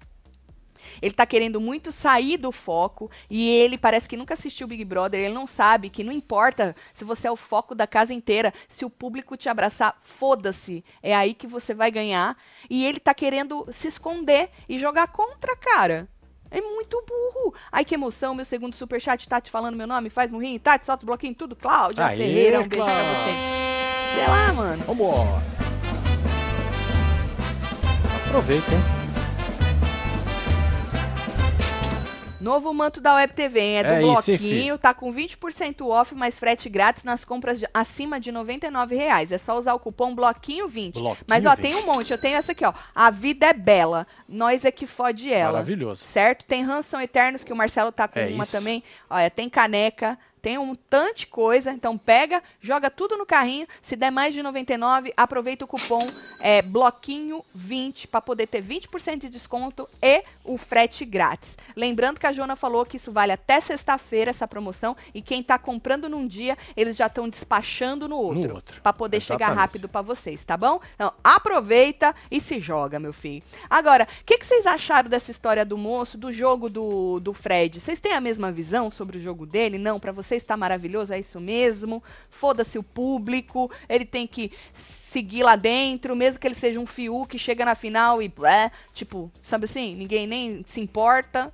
ele tá querendo muito sair do foco e ele parece que nunca assistiu Big Brother, ele não sabe que não importa se você é o foco da casa inteira, se o público te abraçar, foda-se, é aí que você vai ganhar. E ele tá querendo se esconder e jogar contra, cara. É muito burro. Ai, que emoção, meu segundo superchat, Tati falando meu nome, faz murrinho, Tati, solta o bloquinho, tudo, Cláudia Aê, Ferreira, um beijo pra você. Sei lá, mano. Vambora. Aproveita, hein? Novo manto da Web TV, hein? É do é bloquinho, isso, tá com 20% off, mais frete grátis nas compras de, acima de R$ reais. É só usar o cupom Bloquinho20. Bloquinho Mas, ó, 20. tem um monte. Eu tenho essa aqui, ó. A vida é bela. Nós é que fode ela. Maravilhoso. Certo? Tem Ransom Eternos, que o Marcelo tá com é uma isso. também. Olha, tem caneca, tem um tanto de coisa, então pega, joga tudo no carrinho. Se der mais de 99, aproveita o cupom é, bloquinho20 para poder ter 20% de desconto e o frete grátis. Lembrando que a Jona falou que isso vale até sexta-feira essa promoção e quem está comprando num dia, eles já estão despachando no outro, outro. para poder Exatamente. chegar rápido para vocês, tá bom? Então, aproveita e se joga, meu filho. Agora, o que, que vocês acharam dessa história do moço, do jogo do, do Fred? Vocês têm a mesma visão sobre o jogo dele? Não, para vocês está maravilhoso, é isso mesmo. Foda-se o público, ele tem que seguir lá dentro, mesmo que ele seja um fiu que chega na final e blé, tipo, sabe assim, ninguém nem se importa.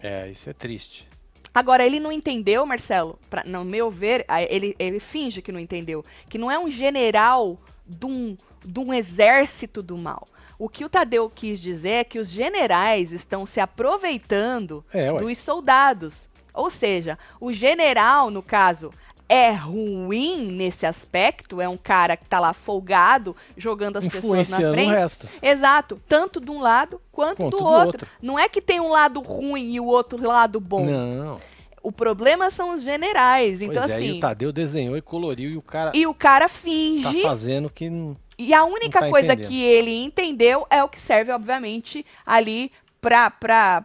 É, isso é triste. Agora, ele não entendeu, Marcelo, pra, no meu ver, ele, ele finge que não entendeu, que não é um general de um, de um exército do mal. O que o Tadeu quis dizer é que os generais estão se aproveitando é, dos soldados. Ou seja, o general, no caso, é ruim nesse aspecto, é um cara que tá lá folgado, jogando as pessoas na frente. O resto. Exato, tanto de um lado quanto, quanto do, do outro. outro. Não é que tem um lado ruim e o outro lado bom. Não. O problema são os generais. Então, pois é, assim. E o Tadeu desenhou e coloriu e o cara. E o cara finge. Tá fazendo que. Não, e a única tá coisa entendendo. que ele entendeu é o que serve, obviamente, ali pra.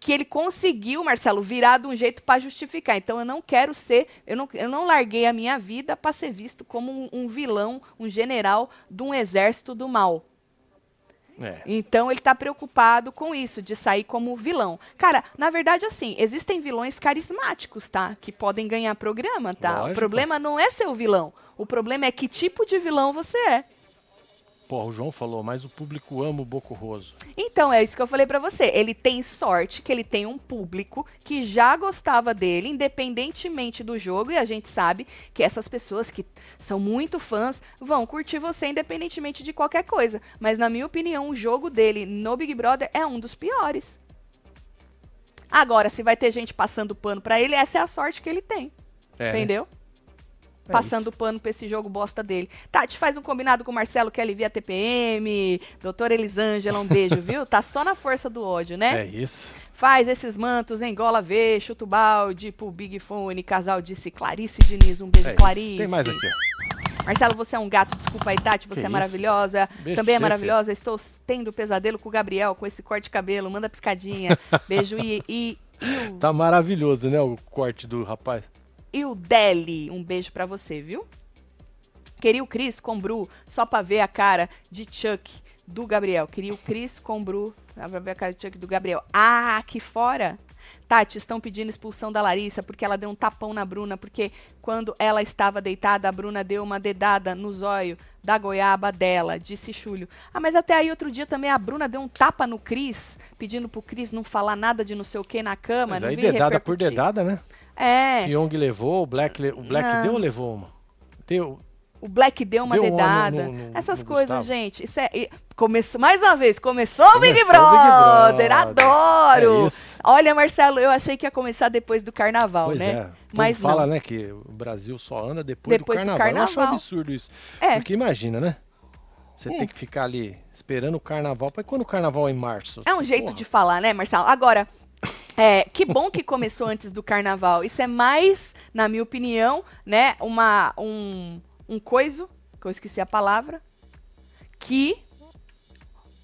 Que ele conseguiu, Marcelo, virar de um jeito para justificar. Então eu não quero ser, eu não, eu não larguei a minha vida para ser visto como um, um, vilão, um general de um exército do mal. É. Então ele está preocupado com isso, de sair como vilão. Cara, na verdade, assim, existem vilões carismáticos, tá? Que podem ganhar programa, tá? Lógico. O problema não é ser o vilão. O problema é que tipo de vilão você é. Porra, o João falou, mas o público ama o Boco Roso. Então, é isso que eu falei para você. Ele tem sorte que ele tem um público que já gostava dele, independentemente do jogo, e a gente sabe que essas pessoas que são muito fãs vão curtir você independentemente de qualquer coisa. Mas, na minha opinião, o jogo dele no Big Brother é um dos piores. Agora, se vai ter gente passando pano para ele, essa é a sorte que ele tem. É, né? Entendeu? É passando isso. pano pra esse jogo bosta dele. Tati, faz um combinado com o Marcelo que alivia a TPM. Doutora Elisângela, um beijo, viu? Tá só na força do ódio, né? É isso. Faz esses mantos, engola V, chuta o balde pro Big Fone, casal disse Clarice Diniz. Um beijo, é Clarice. Tem mais aqui, Marcelo, você é um gato, desculpa aí, Tati, você que é isso? maravilhosa. Beijo Também é maravilhosa. Filho. Estou tendo pesadelo com o Gabriel, com esse corte de cabelo. Manda piscadinha. Beijo e, e, e o... Tá maravilhoso, né, o corte do rapaz. E o Deli, um beijo para você, viu? Queria o Cris com Bru, só pra ver a cara de Chuck do Gabriel. Queria o Cris com Bru, pra ver a cara de Chuck do Gabriel. Ah, aqui fora Tati, estão pedindo expulsão da Larissa porque ela deu um tapão na Bruna, porque quando ela estava deitada, a Bruna deu uma dedada no zóio da goiaba dela, disse Chúlio. Ah, mas até aí outro dia também a Bruna deu um tapa no Cris, pedindo pro Cris não falar nada de não sei o que na cama. Mas não aí dedada repercutir. por dedada, né? É. Young levou, o Black, o Black deu ou levou uma? Deu, o Black deu uma deu dedada. No, no, Essas no coisas, Gustavo. gente. Isso é, começou, mais uma vez, começou, começou o Big Brother. Big Brother. Adoro. É Olha, Marcelo, eu achei que ia começar depois do carnaval, pois né? É. Mas fala, não. né, que o Brasil só anda depois, depois do, carnaval. do, carnaval. Eu acho um absurdo isso. É. Porque imagina, né? Você hum. tem que ficar ali esperando o carnaval. Para quando o carnaval é em março? É um jeito Porra. de falar, né, Marcelo? Agora, é, que bom que começou antes do carnaval. Isso é mais, na minha opinião, né, uma, um, um coiso, que eu esqueci a palavra, que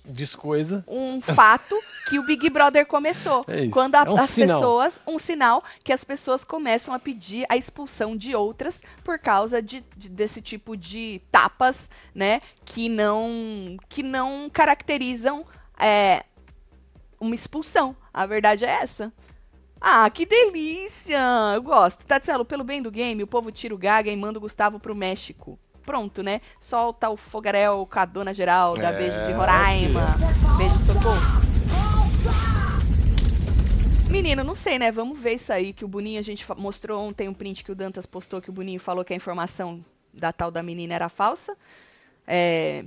Descoisa. Um fato que o Big Brother começou. É quando a, é um as sinal. pessoas. Um sinal que as pessoas começam a pedir a expulsão de outras por causa de, de, desse tipo de tapas, né? Que não. que não caracterizam é, uma expulsão. A verdade é essa. Ah, que delícia! Eu gosto. Tatselo, pelo bem do game, o povo tira o Gaga e manda o Gustavo pro México. Pronto, né? Solta o fogarel com a dona Geralda. É, beijo de Roraima. Beijo, socorro. Menino, não sei, né? Vamos ver isso aí que o Boninho, a gente mostrou ontem um print que o Dantas postou que o Boninho falou que a informação da tal da menina era falsa. É,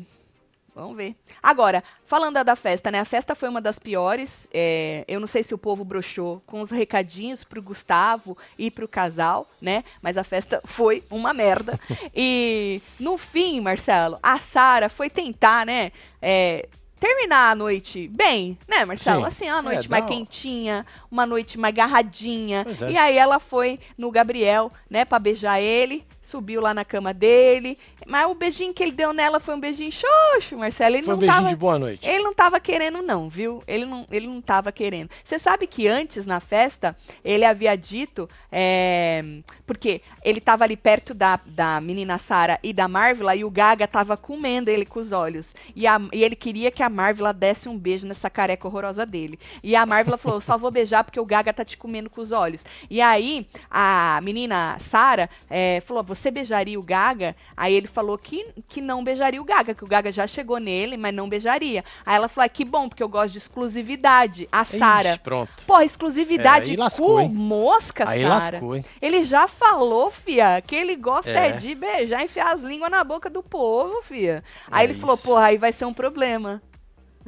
Vamos ver. Agora, falando da festa, né? A festa foi uma das piores. É, eu não sei se o povo broxou com os recadinhos pro Gustavo e pro casal, né? Mas a festa foi uma merda. e no fim, Marcelo, a Sara foi tentar, né? É, terminar a noite bem, né, Marcelo? Sim. Assim, uma noite é, mais quentinha, uma noite mais agarradinha. É. E aí ela foi no Gabriel, né, para beijar ele subiu lá na cama dele. Mas o beijinho que ele deu nela foi um beijinho xoxo, Marcelo. Ele foi um beijinho tava, de boa noite. Ele não tava querendo, não, viu? Ele não, ele não tava querendo. Você sabe que antes, na festa, ele havia dito. É, porque ele tava ali perto da, da menina Sara e da Marvila e o Gaga tava comendo ele com os olhos. E, a, e ele queria que a Marvila desse um beijo nessa careca horrorosa dele. E a Marvila falou: só vou beijar porque o Gaga tá te comendo com os olhos. E aí, a menina Sara é, falou: você beijaria o Gaga? Aí ele falou que, que não beijaria o Gaga, que o Gaga já chegou nele, mas não beijaria. Aí ela falou: ah, que bom, porque eu gosto de exclusividade. A Sara. Pronto. Pô, exclusividade é, lascou, com mosca, Sara. Ele já falou, fia, que ele gosta é. é de beijar, enfiar as línguas na boca do povo, fia. Aí é ele isso. falou: porra, aí vai ser um problema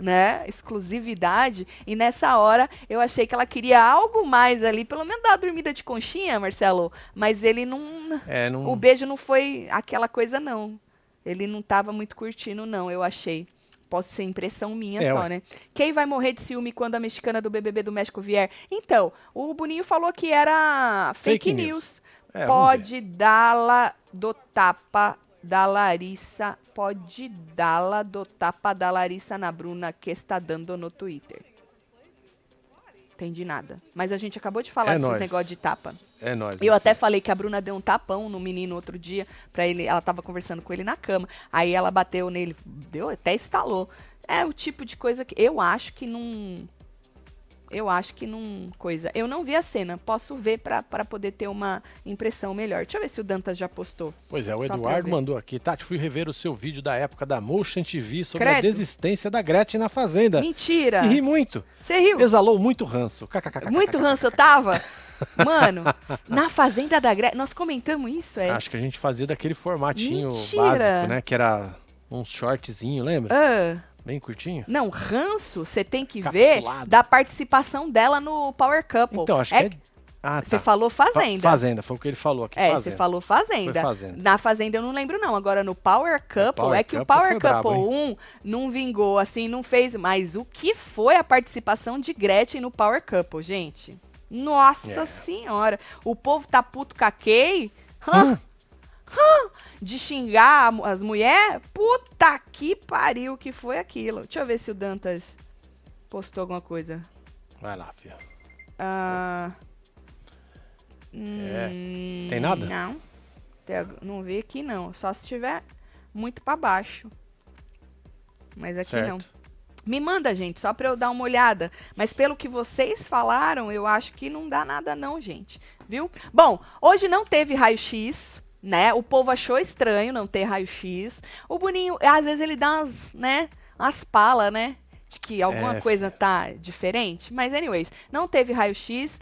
né? Exclusividade. E nessa hora eu achei que ela queria algo mais ali, pelo menos dar a dormida de conchinha, Marcelo. Mas ele não. É, não... O beijo não foi aquela coisa, não. Ele não tava muito curtindo, não, eu achei. Pode ser impressão minha é, só, né? Quem vai morrer de ciúme quando a mexicana do BBB do México vier? Então, o Boninho falou que era fake, fake news. news. É, Pode dar-la do tapa da Larissa pode dá-la do tapa da Larissa na Bruna que está dando no Twitter. Entendi nada. Mas a gente acabou de falar é desse negócio de tapa. É nóis. Eu até falei que a Bruna deu um tapão no menino outro dia para ele. Ela tava conversando com ele na cama. Aí ela bateu nele, deu até estalou. É o tipo de coisa que eu acho que não eu acho que não coisa. Eu não vi a cena, posso ver para poder ter uma impressão melhor. Deixa eu ver se o Dantas já postou. Pois é, o Eduardo mandou aqui. Tati, fui rever o seu vídeo da época da Motion TV sobre Credo. a desistência da Gretchen na Fazenda. Mentira! E ri muito. Você riu? Exalou muito ranço. Muito ranço eu tava? Mano, na Fazenda da Gretchen, nós comentamos isso, é? Acho que a gente fazia daquele formatinho Mentira. básico, né? Que era uns shortzinho, lembra? Ah. Bem curtinho? Não, ranço, você tem que Capsulado. ver da participação dela no Power Couple. Então, acho é, que é Ah, Você tá. falou Fazenda. Fazenda, foi o que ele falou aqui. É, você falou fazenda. fazenda. Na Fazenda eu não lembro, não. Agora no Power Couple, Power é que Couple o Power Couple bravo, 1 não vingou, assim, não fez. Mas o que foi a participação de Gretchen no Power Couple, gente? Nossa yeah. senhora. O povo tá puto com a Kay. Hum. Hum. De xingar as mulheres. Puta que pariu que foi aquilo. Deixa eu ver se o Dantas postou alguma coisa. Vai lá, filho. Ah. É. Tem nada? Não. Não vi aqui não. Só se tiver muito para baixo. Mas aqui certo. não. Me manda, gente, só para eu dar uma olhada. Mas pelo que vocês falaram, eu acho que não dá nada não, gente. Viu? Bom, hoje não teve raio-x, né? O povo achou estranho não ter raio-x. O Boninho, às vezes ele dá umas, né? Umas palas, né? de que alguma é, coisa tá diferente. Mas, anyways, não teve raio-x.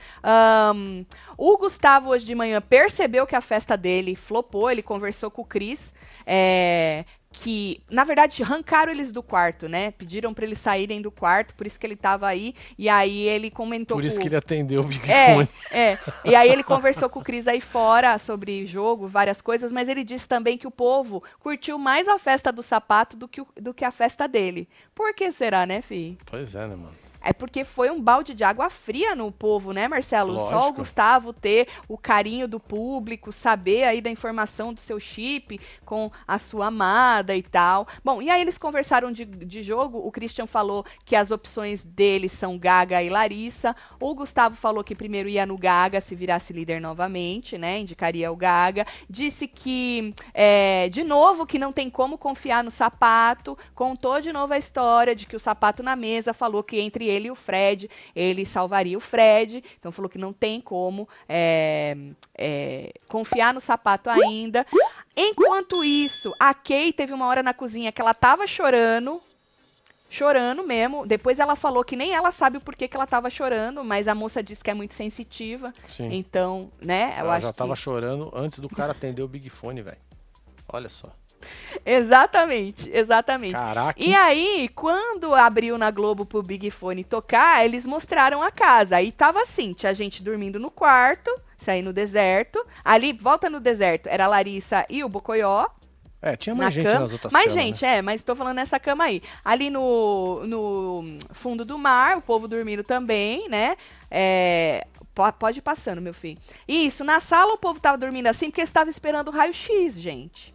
Um, o Gustavo, hoje de manhã, percebeu que a festa dele flopou. Ele conversou com o Cris. É, que, na verdade, arrancaram eles do quarto, né? Pediram para eles saírem do quarto, por isso que ele tava aí. E aí ele comentou Por isso com... que ele atendeu o Big é, Fone. É, e aí ele conversou com o Cris aí fora sobre jogo, várias coisas, mas ele disse também que o povo curtiu mais a festa do sapato do que, o, do que a festa dele. Por que será, né, Fi? Pois é, né, mano? É porque foi um balde de água fria no povo, né, Marcelo? Lógico. Só o Gustavo ter o carinho do público, saber aí da informação do seu chip com a sua amada e tal. Bom, e aí eles conversaram de, de jogo. O Christian falou que as opções dele são Gaga e Larissa. O Gustavo falou que primeiro ia no Gaga se virasse líder novamente, né? Indicaria o Gaga. Disse que, é, de novo, que não tem como confiar no sapato. Contou de novo a história de que o sapato na mesa falou que entre ele e o Fred, ele salvaria o Fred. Então falou que não tem como é, é, confiar no sapato ainda. Enquanto isso, a Kay teve uma hora na cozinha que ela tava chorando. Chorando mesmo. Depois ela falou que nem ela sabe o porquê que ela tava chorando, mas a moça disse que é muito sensitiva. Sim. Então, né? Eu ela já tava que... chorando antes do cara atender o Big Fone, velho. Olha só. exatamente, exatamente. Caraca. E aí, quando abriu na Globo pro Big Fone tocar, eles mostraram a casa. Aí tava assim, tinha gente dormindo no quarto, sair no deserto. Ali, volta no deserto, era a Larissa e o Bocoió. É, tinha mais gente cama. nas outras Mais camas, gente, né? é, mas tô falando nessa cama aí. Ali no, no fundo do mar, o povo dormindo também, né? É, pode ir passando, meu filho. Isso, na sala o povo tava dormindo assim porque estava esperando o raio-x, gente.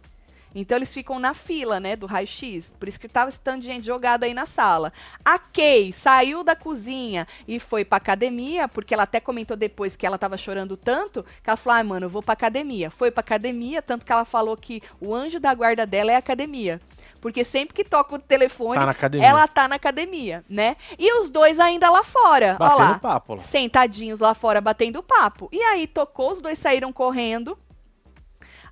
Então eles ficam na fila, né, do raio-x. Por isso que tava esse tanto de gente jogada aí na sala. A Kay saiu da cozinha e foi pra academia, porque ela até comentou depois que ela tava chorando tanto, que ela falou: "Ai, ah, mano, eu vou pra academia". Foi pra academia, tanto que ela falou que o anjo da guarda dela é a academia. Porque sempre que toca o telefone, tá ela tá na academia, né? E os dois ainda lá fora, batendo ó lá, papo. Lá. Sentadinhos lá fora, batendo papo. E aí tocou, os dois saíram correndo.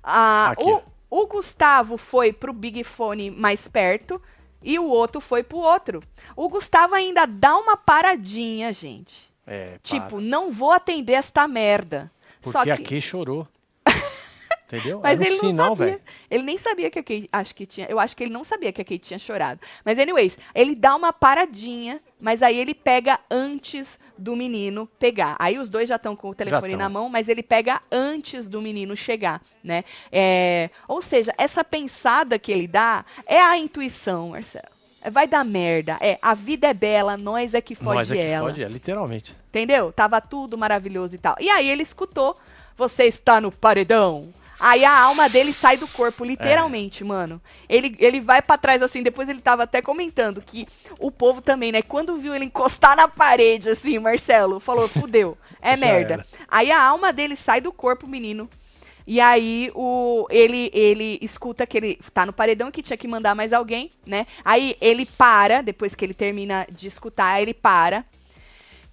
Ah, o, o Gustavo foi pro Big Fone mais perto e o outro foi pro outro. O Gustavo ainda dá uma paradinha, gente. É, tipo, não vou atender esta merda. Porque Só que... a Kay chorou. Entendeu? Mas um ele sinal, não sabia. Ele nem sabia que a Kate acho que tinha. Eu acho que ele não sabia que a Kate tinha chorado. Mas anyways, ele dá uma paradinha, mas aí ele pega antes do menino pegar. Aí os dois já estão com o telefone na mão, mas ele pega antes do menino chegar, né? É, ou seja, essa pensada que ele dá é a intuição, Marcelo. Vai dar merda. É, a vida é bela, nós é que fode nós é que ela. Fode, é, literalmente. Entendeu? Tava tudo maravilhoso e tal. E aí ele escutou: "Você está no paredão". Aí a alma dele sai do corpo, literalmente, é. mano. Ele, ele vai para trás assim, depois ele tava até comentando que o povo também, né, quando viu ele encostar na parede, assim, Marcelo, falou, fudeu, é merda. Era. Aí a alma dele sai do corpo, menino. E aí o, ele, ele escuta que ele tá no paredão que tinha que mandar mais alguém, né? Aí ele para, depois que ele termina de escutar, ele para.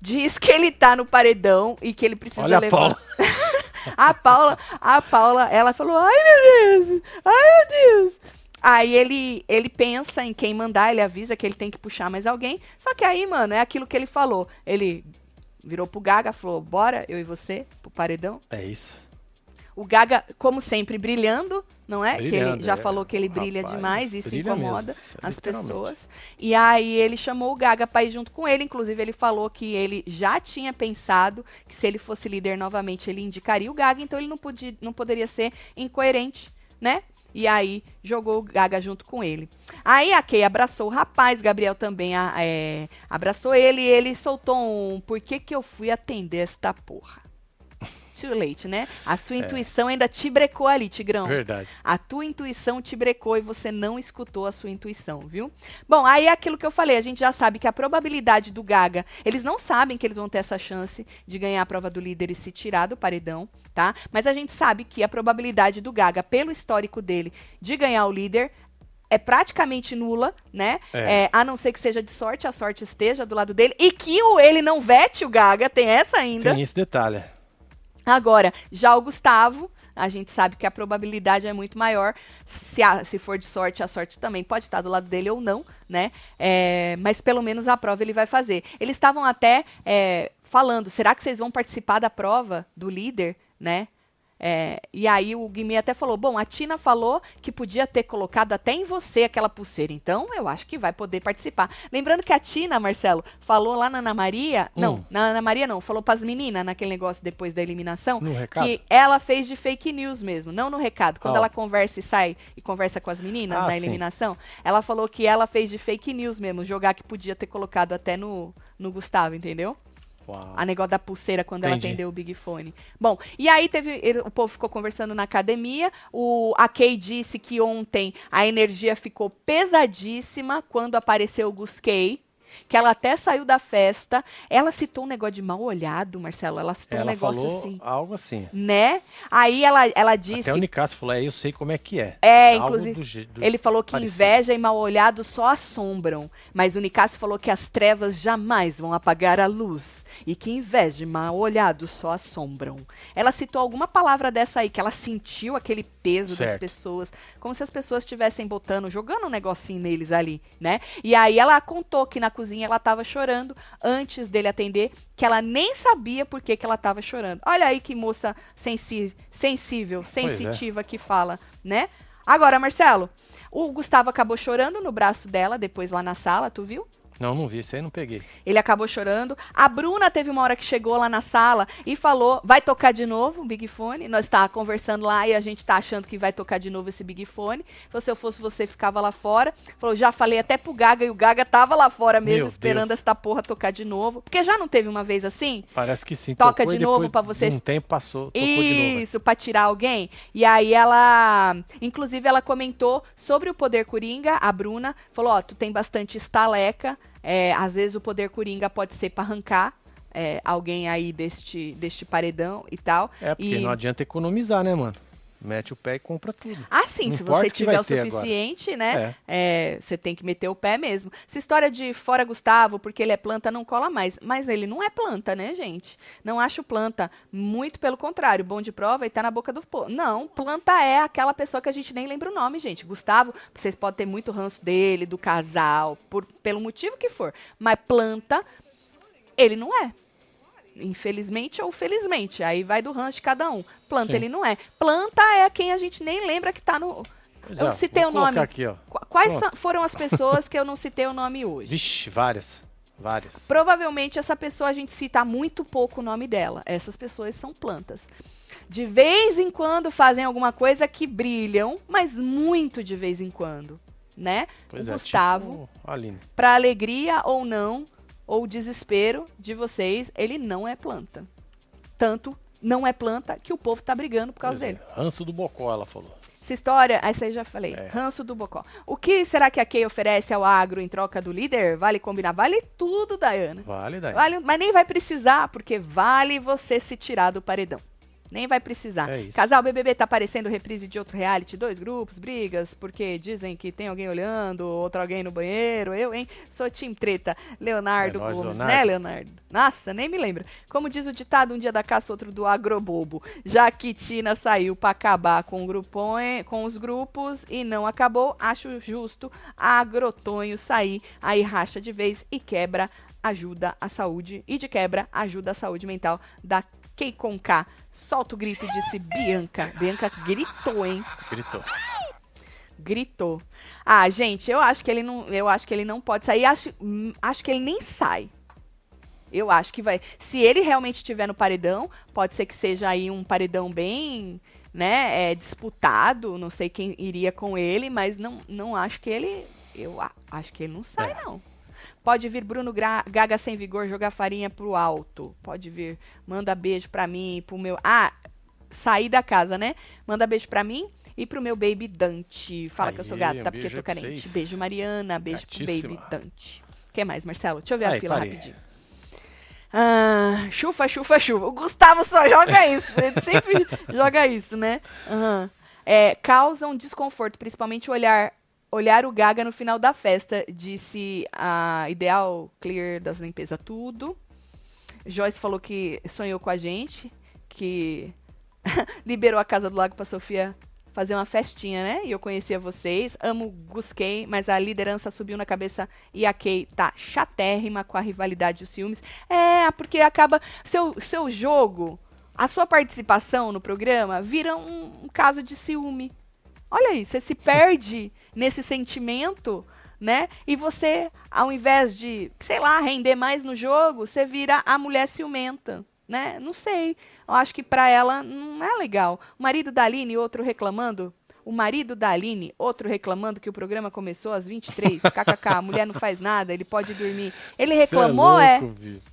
Diz que ele tá no paredão e que ele precisa Olha levar. A Paula, a Paula, ela falou: "Ai, meu Deus! Ai, meu Deus!" Aí ele, ele pensa em quem mandar, ele avisa que ele tem que puxar mais alguém. Só que aí, mano, é aquilo que ele falou. Ele virou pro Gaga, falou: "Bora, eu e você pro paredão?" É isso. O Gaga, como sempre, brilhando não é? que ele já é. falou que ele brilha Rapaz, demais, isso incomoda mesmo, as pessoas. E aí ele chamou o Gaga para ir junto com ele, inclusive ele falou que ele já tinha pensado que se ele fosse líder novamente ele indicaria o Gaga, então ele não, podia, não poderia ser incoerente, né? E aí jogou o Gaga junto com ele. Aí a Kay abraçou o rapaz, Gabriel também é, abraçou ele e ele soltou um por que que eu fui atender esta porra? Too late, né? A sua é. intuição ainda te brecou ali, Tigrão. Verdade. A tua intuição te brecou e você não escutou a sua intuição, viu? Bom, aí é aquilo que eu falei, a gente já sabe que a probabilidade do Gaga, eles não sabem que eles vão ter essa chance de ganhar a prova do líder e se tirar do paredão, tá? Mas a gente sabe que a probabilidade do Gaga, pelo histórico dele, de ganhar o líder é praticamente nula, né? É. É, a não ser que seja de sorte, a sorte esteja do lado dele. E que o ele não vete o Gaga, tem essa ainda. Tem esse detalhe. Agora, já o Gustavo, a gente sabe que a probabilidade é muito maior. Se, a, se for de sorte, a sorte também pode estar do lado dele ou não, né? É, mas pelo menos a prova ele vai fazer. Eles estavam até é, falando: será que vocês vão participar da prova do líder, né? É, e aí o Guimê até falou: bom, a Tina falou que podia ter colocado até em você aquela pulseira, então eu acho que vai poder participar. Lembrando que a Tina, Marcelo, falou lá na Ana Maria, hum. não, na Ana Maria não, falou para as meninas naquele negócio depois da eliminação, que ela fez de fake news mesmo, não no recado. Quando oh. ela conversa e sai e conversa com as meninas ah, na eliminação, sim. ela falou que ela fez de fake news mesmo, jogar que podia ter colocado até no, no Gustavo, entendeu? Uau. A negócio da pulseira quando Entendi. ela atendeu o Big Fone. Bom, e aí teve. Ele, o povo ficou conversando na academia. O, a Kay disse que ontem a energia ficou pesadíssima quando apareceu o Gus Kay que ela até saiu da festa. Ela citou um negócio de mal olhado, Marcelo. Ela citou ela um negócio falou assim. Algo assim. Né? Aí ela, ela disse. Até o Nicasso falou, é, eu sei como é que é. É, algo inclusive. Do, do ele falou que parecido. inveja e mal olhado só assombram. Mas o Nicasso falou que as trevas jamais vão apagar a luz. E que inveja e mal olhado só assombram. Ela citou alguma palavra dessa aí, que ela sentiu aquele peso certo. das pessoas. Como se as pessoas estivessem botando, jogando um negocinho neles ali, né? E aí ela contou que na cozinha, ela estava chorando antes dele atender, que ela nem sabia por que, que ela estava chorando. Olha aí que moça sensi sensível, é. sensitiva é. que fala, né? Agora, Marcelo, o Gustavo acabou chorando no braço dela, depois lá na sala, tu viu? Não, não vi, isso aí não peguei. Ele acabou chorando. A Bruna teve uma hora que chegou lá na sala e falou: vai tocar de novo o Big Fone. Nós tá conversando lá e a gente tá achando que vai tocar de novo esse Big Fone. Se eu fosse você, ficava lá fora. Falou: já falei até pro Gaga e o Gaga tava lá fora mesmo, Meu esperando Deus. esta porra tocar de novo. Porque já não teve uma vez assim? Parece que sim. Toca de novo para vocês. Um tempo passou. Tocou Isso, para tirar alguém. E aí ela, inclusive, ela comentou sobre o poder coringa. A Bruna falou: ó, oh, tu tem bastante estaleca. É, às vezes o poder coringa pode ser para arrancar é, alguém aí deste, deste paredão e tal. É, porque e... não adianta economizar, né, mano? Mete o pé e compra tudo. Ah, sim, não se você tiver o suficiente, né? É. É, você tem que meter o pé mesmo. Essa história de fora Gustavo, porque ele é planta, não cola mais. Mas ele não é planta, né, gente? Não acho planta. Muito pelo contrário, bom de prova e tá na boca do povo. Não, planta é aquela pessoa que a gente nem lembra o nome, gente. Gustavo, vocês podem ter muito ranço dele, do casal, por, pelo motivo que for. Mas planta, ele não é. Infelizmente ou felizmente. Aí vai do rancho de cada um. Planta Sim. ele não é. Planta é quem a gente nem lembra que está no. eu é, citei o nome. Aqui, Quais foram as pessoas que eu não citei o nome hoje? Vixe, várias. Várias. Provavelmente essa pessoa a gente cita muito pouco o nome dela. Essas pessoas são plantas. De vez em quando fazem alguma coisa que brilham, mas muito de vez em quando, né? Pois o é, Gustavo, tipo para alegria ou não, ou desespero de vocês, ele não é planta. Tanto não é planta que o povo tá brigando por causa pois é, dele. É. Ranço do Bocó, ela falou. Essa história, essa aí já falei. É. Ranço do Bocó. O que será que a Kay oferece ao agro em troca do líder? Vale combinar? Vale tudo, Dayana. Vale, Dayana. Vale, mas nem vai precisar, porque vale você se tirar do paredão. Nem vai precisar. É Casal BBB tá aparecendo reprise de outro reality, dois grupos, brigas, porque dizem que tem alguém olhando, outro alguém no banheiro. Eu, hein? Sou time treta. Leonardo é Gomes, Leonardo. né, Leonardo? Nossa, nem me lembro. Como diz o ditado, um dia da caça, outro do agrobobo. Já que Tina saiu para acabar com, o grupo, com os grupos e não acabou, acho justo a Agrotonho sair, aí racha de vez e quebra ajuda a saúde e de quebra ajuda a saúde mental da Kei com K. Solta o grito, disse Bianca. Bianca gritou, hein? Gritou. Gritou. Ah, gente, eu acho que ele não, eu acho que ele não pode sair. Acho, hum, acho que ele nem sai. Eu acho que vai. Se ele realmente estiver no paredão, pode ser que seja aí um paredão bem, né, é, disputado. Não sei quem iria com ele, mas não, não acho que ele. Eu acho que ele não sai, é. não. Pode vir Bruno Gaga sem vigor jogar farinha pro alto. Pode vir. Manda beijo pra mim, pro meu. Ah, sair da casa, né? Manda beijo pra mim e pro meu baby Dante. Fala Aê, que eu sou gata, um porque eu tô carente. Beijo, Mariana. Beijo Gatíssima. pro baby Dante. O que mais, Marcelo? Deixa eu ver Aí, a fila parei. rapidinho. Ah, chufa, chufa, chufa. O Gustavo só joga isso. Ele sempre joga isso, né? Uhum. É, causam desconforto, principalmente o olhar olhar o Gaga no final da festa, disse a Ideal Clear das Limpeza Tudo. Joyce falou que sonhou com a gente, que liberou a Casa do Lago para Sofia fazer uma festinha, né? E eu conhecia vocês. Amo Gusquei, mas a liderança subiu na cabeça e a Kay tá chatérrima com a rivalidade e os ciúmes. É, porque acaba. Seu, seu jogo, a sua participação no programa vira um, um caso de ciúme. Olha aí, você se perde nesse sentimento, né? E você, ao invés de, sei lá, render mais no jogo, você vira a mulher ciumenta, né? Não sei. Eu acho que para ela não é legal. O marido da Aline, outro reclamando. O marido da Aline, outro reclamando que o programa começou às 23. KKK, a mulher não faz nada, ele pode dormir. Ele é reclamou, é? Louco, é?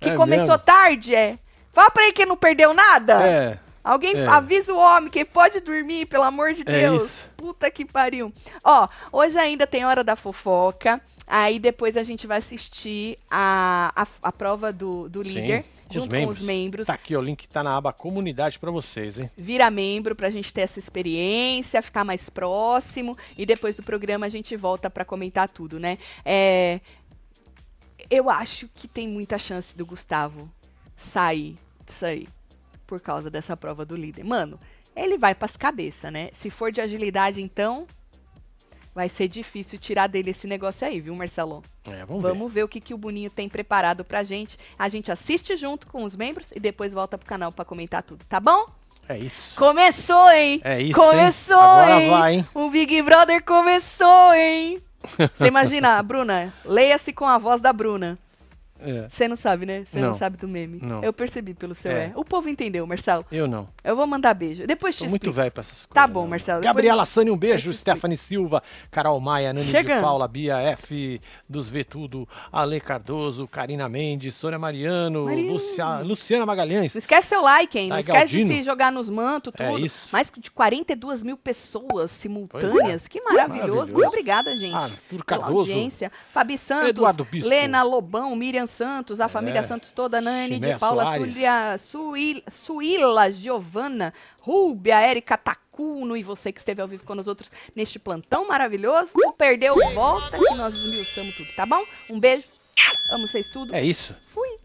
Que é começou mesmo? tarde, é? Fala pra ele que não perdeu nada. É. Alguém é. avisa o homem que pode dormir, pelo amor de é Deus. Isso. Puta que pariu. Ó, hoje ainda tem hora da fofoca. Aí depois a gente vai assistir a, a, a prova do, do líder. junto com os membros. Tá aqui, o link tá na aba comunidade para vocês, hein? Vira membro pra gente ter essa experiência, ficar mais próximo e depois do programa a gente volta para comentar tudo, né? É, eu acho que tem muita chance do Gustavo sair disso aí por causa dessa prova do líder. Mano, ele vai pras cabeças, né? Se for de agilidade, então, vai ser difícil tirar dele esse negócio aí, viu, Marcelo? É, vamos, vamos ver. ver. o que, que o Boninho tem preparado pra gente. A gente assiste junto com os membros e depois volta pro canal para comentar tudo, tá bom? É isso. Começou, hein? É isso. Começou, hein? Agora hein? vai, hein? O Big Brother começou, hein? Você imagina, Bruna? Leia-se com a voz da Bruna. Você é. não sabe, né? Você não. não. sabe do meme. Não. Eu percebi pelo seu é. é. O povo entendeu, Marcelo. Eu não. Eu vou mandar beijo. Depois te Tô muito velho pra essas tá coisas. Tá bom, Marcelo. Gabriela Sani, um beijo. Stephanie Silva, Carol Maia, Nani Chegando. de Paula, Bia F, dos V Tudo, Ale Cardoso, Karina Mendes, Sônia Mariano, Lucia, Luciana Magalhães. Não esquece seu like, hein? Não esquece de se jogar nos mantos, é tudo. É isso. Mais de 42 mil pessoas simultâneas. É. Que maravilhoso. maravilhoso. Muito obrigada, gente. Arthur Cardoso. audiência. Fabi Santos, Eduardo Bispo. Lena Lobão, Miriam Santos, a família é. Santos toda, Nani, de Paula, Sulia, Suila, Suila, Giovana, Rúbia, Érica Tacuno e você que esteve ao vivo com nós outros neste plantão maravilhoso. Não perdeu, volta que nós esmiuçamos tudo, tá bom? Um beijo, amo vocês tudo. É isso. Fui.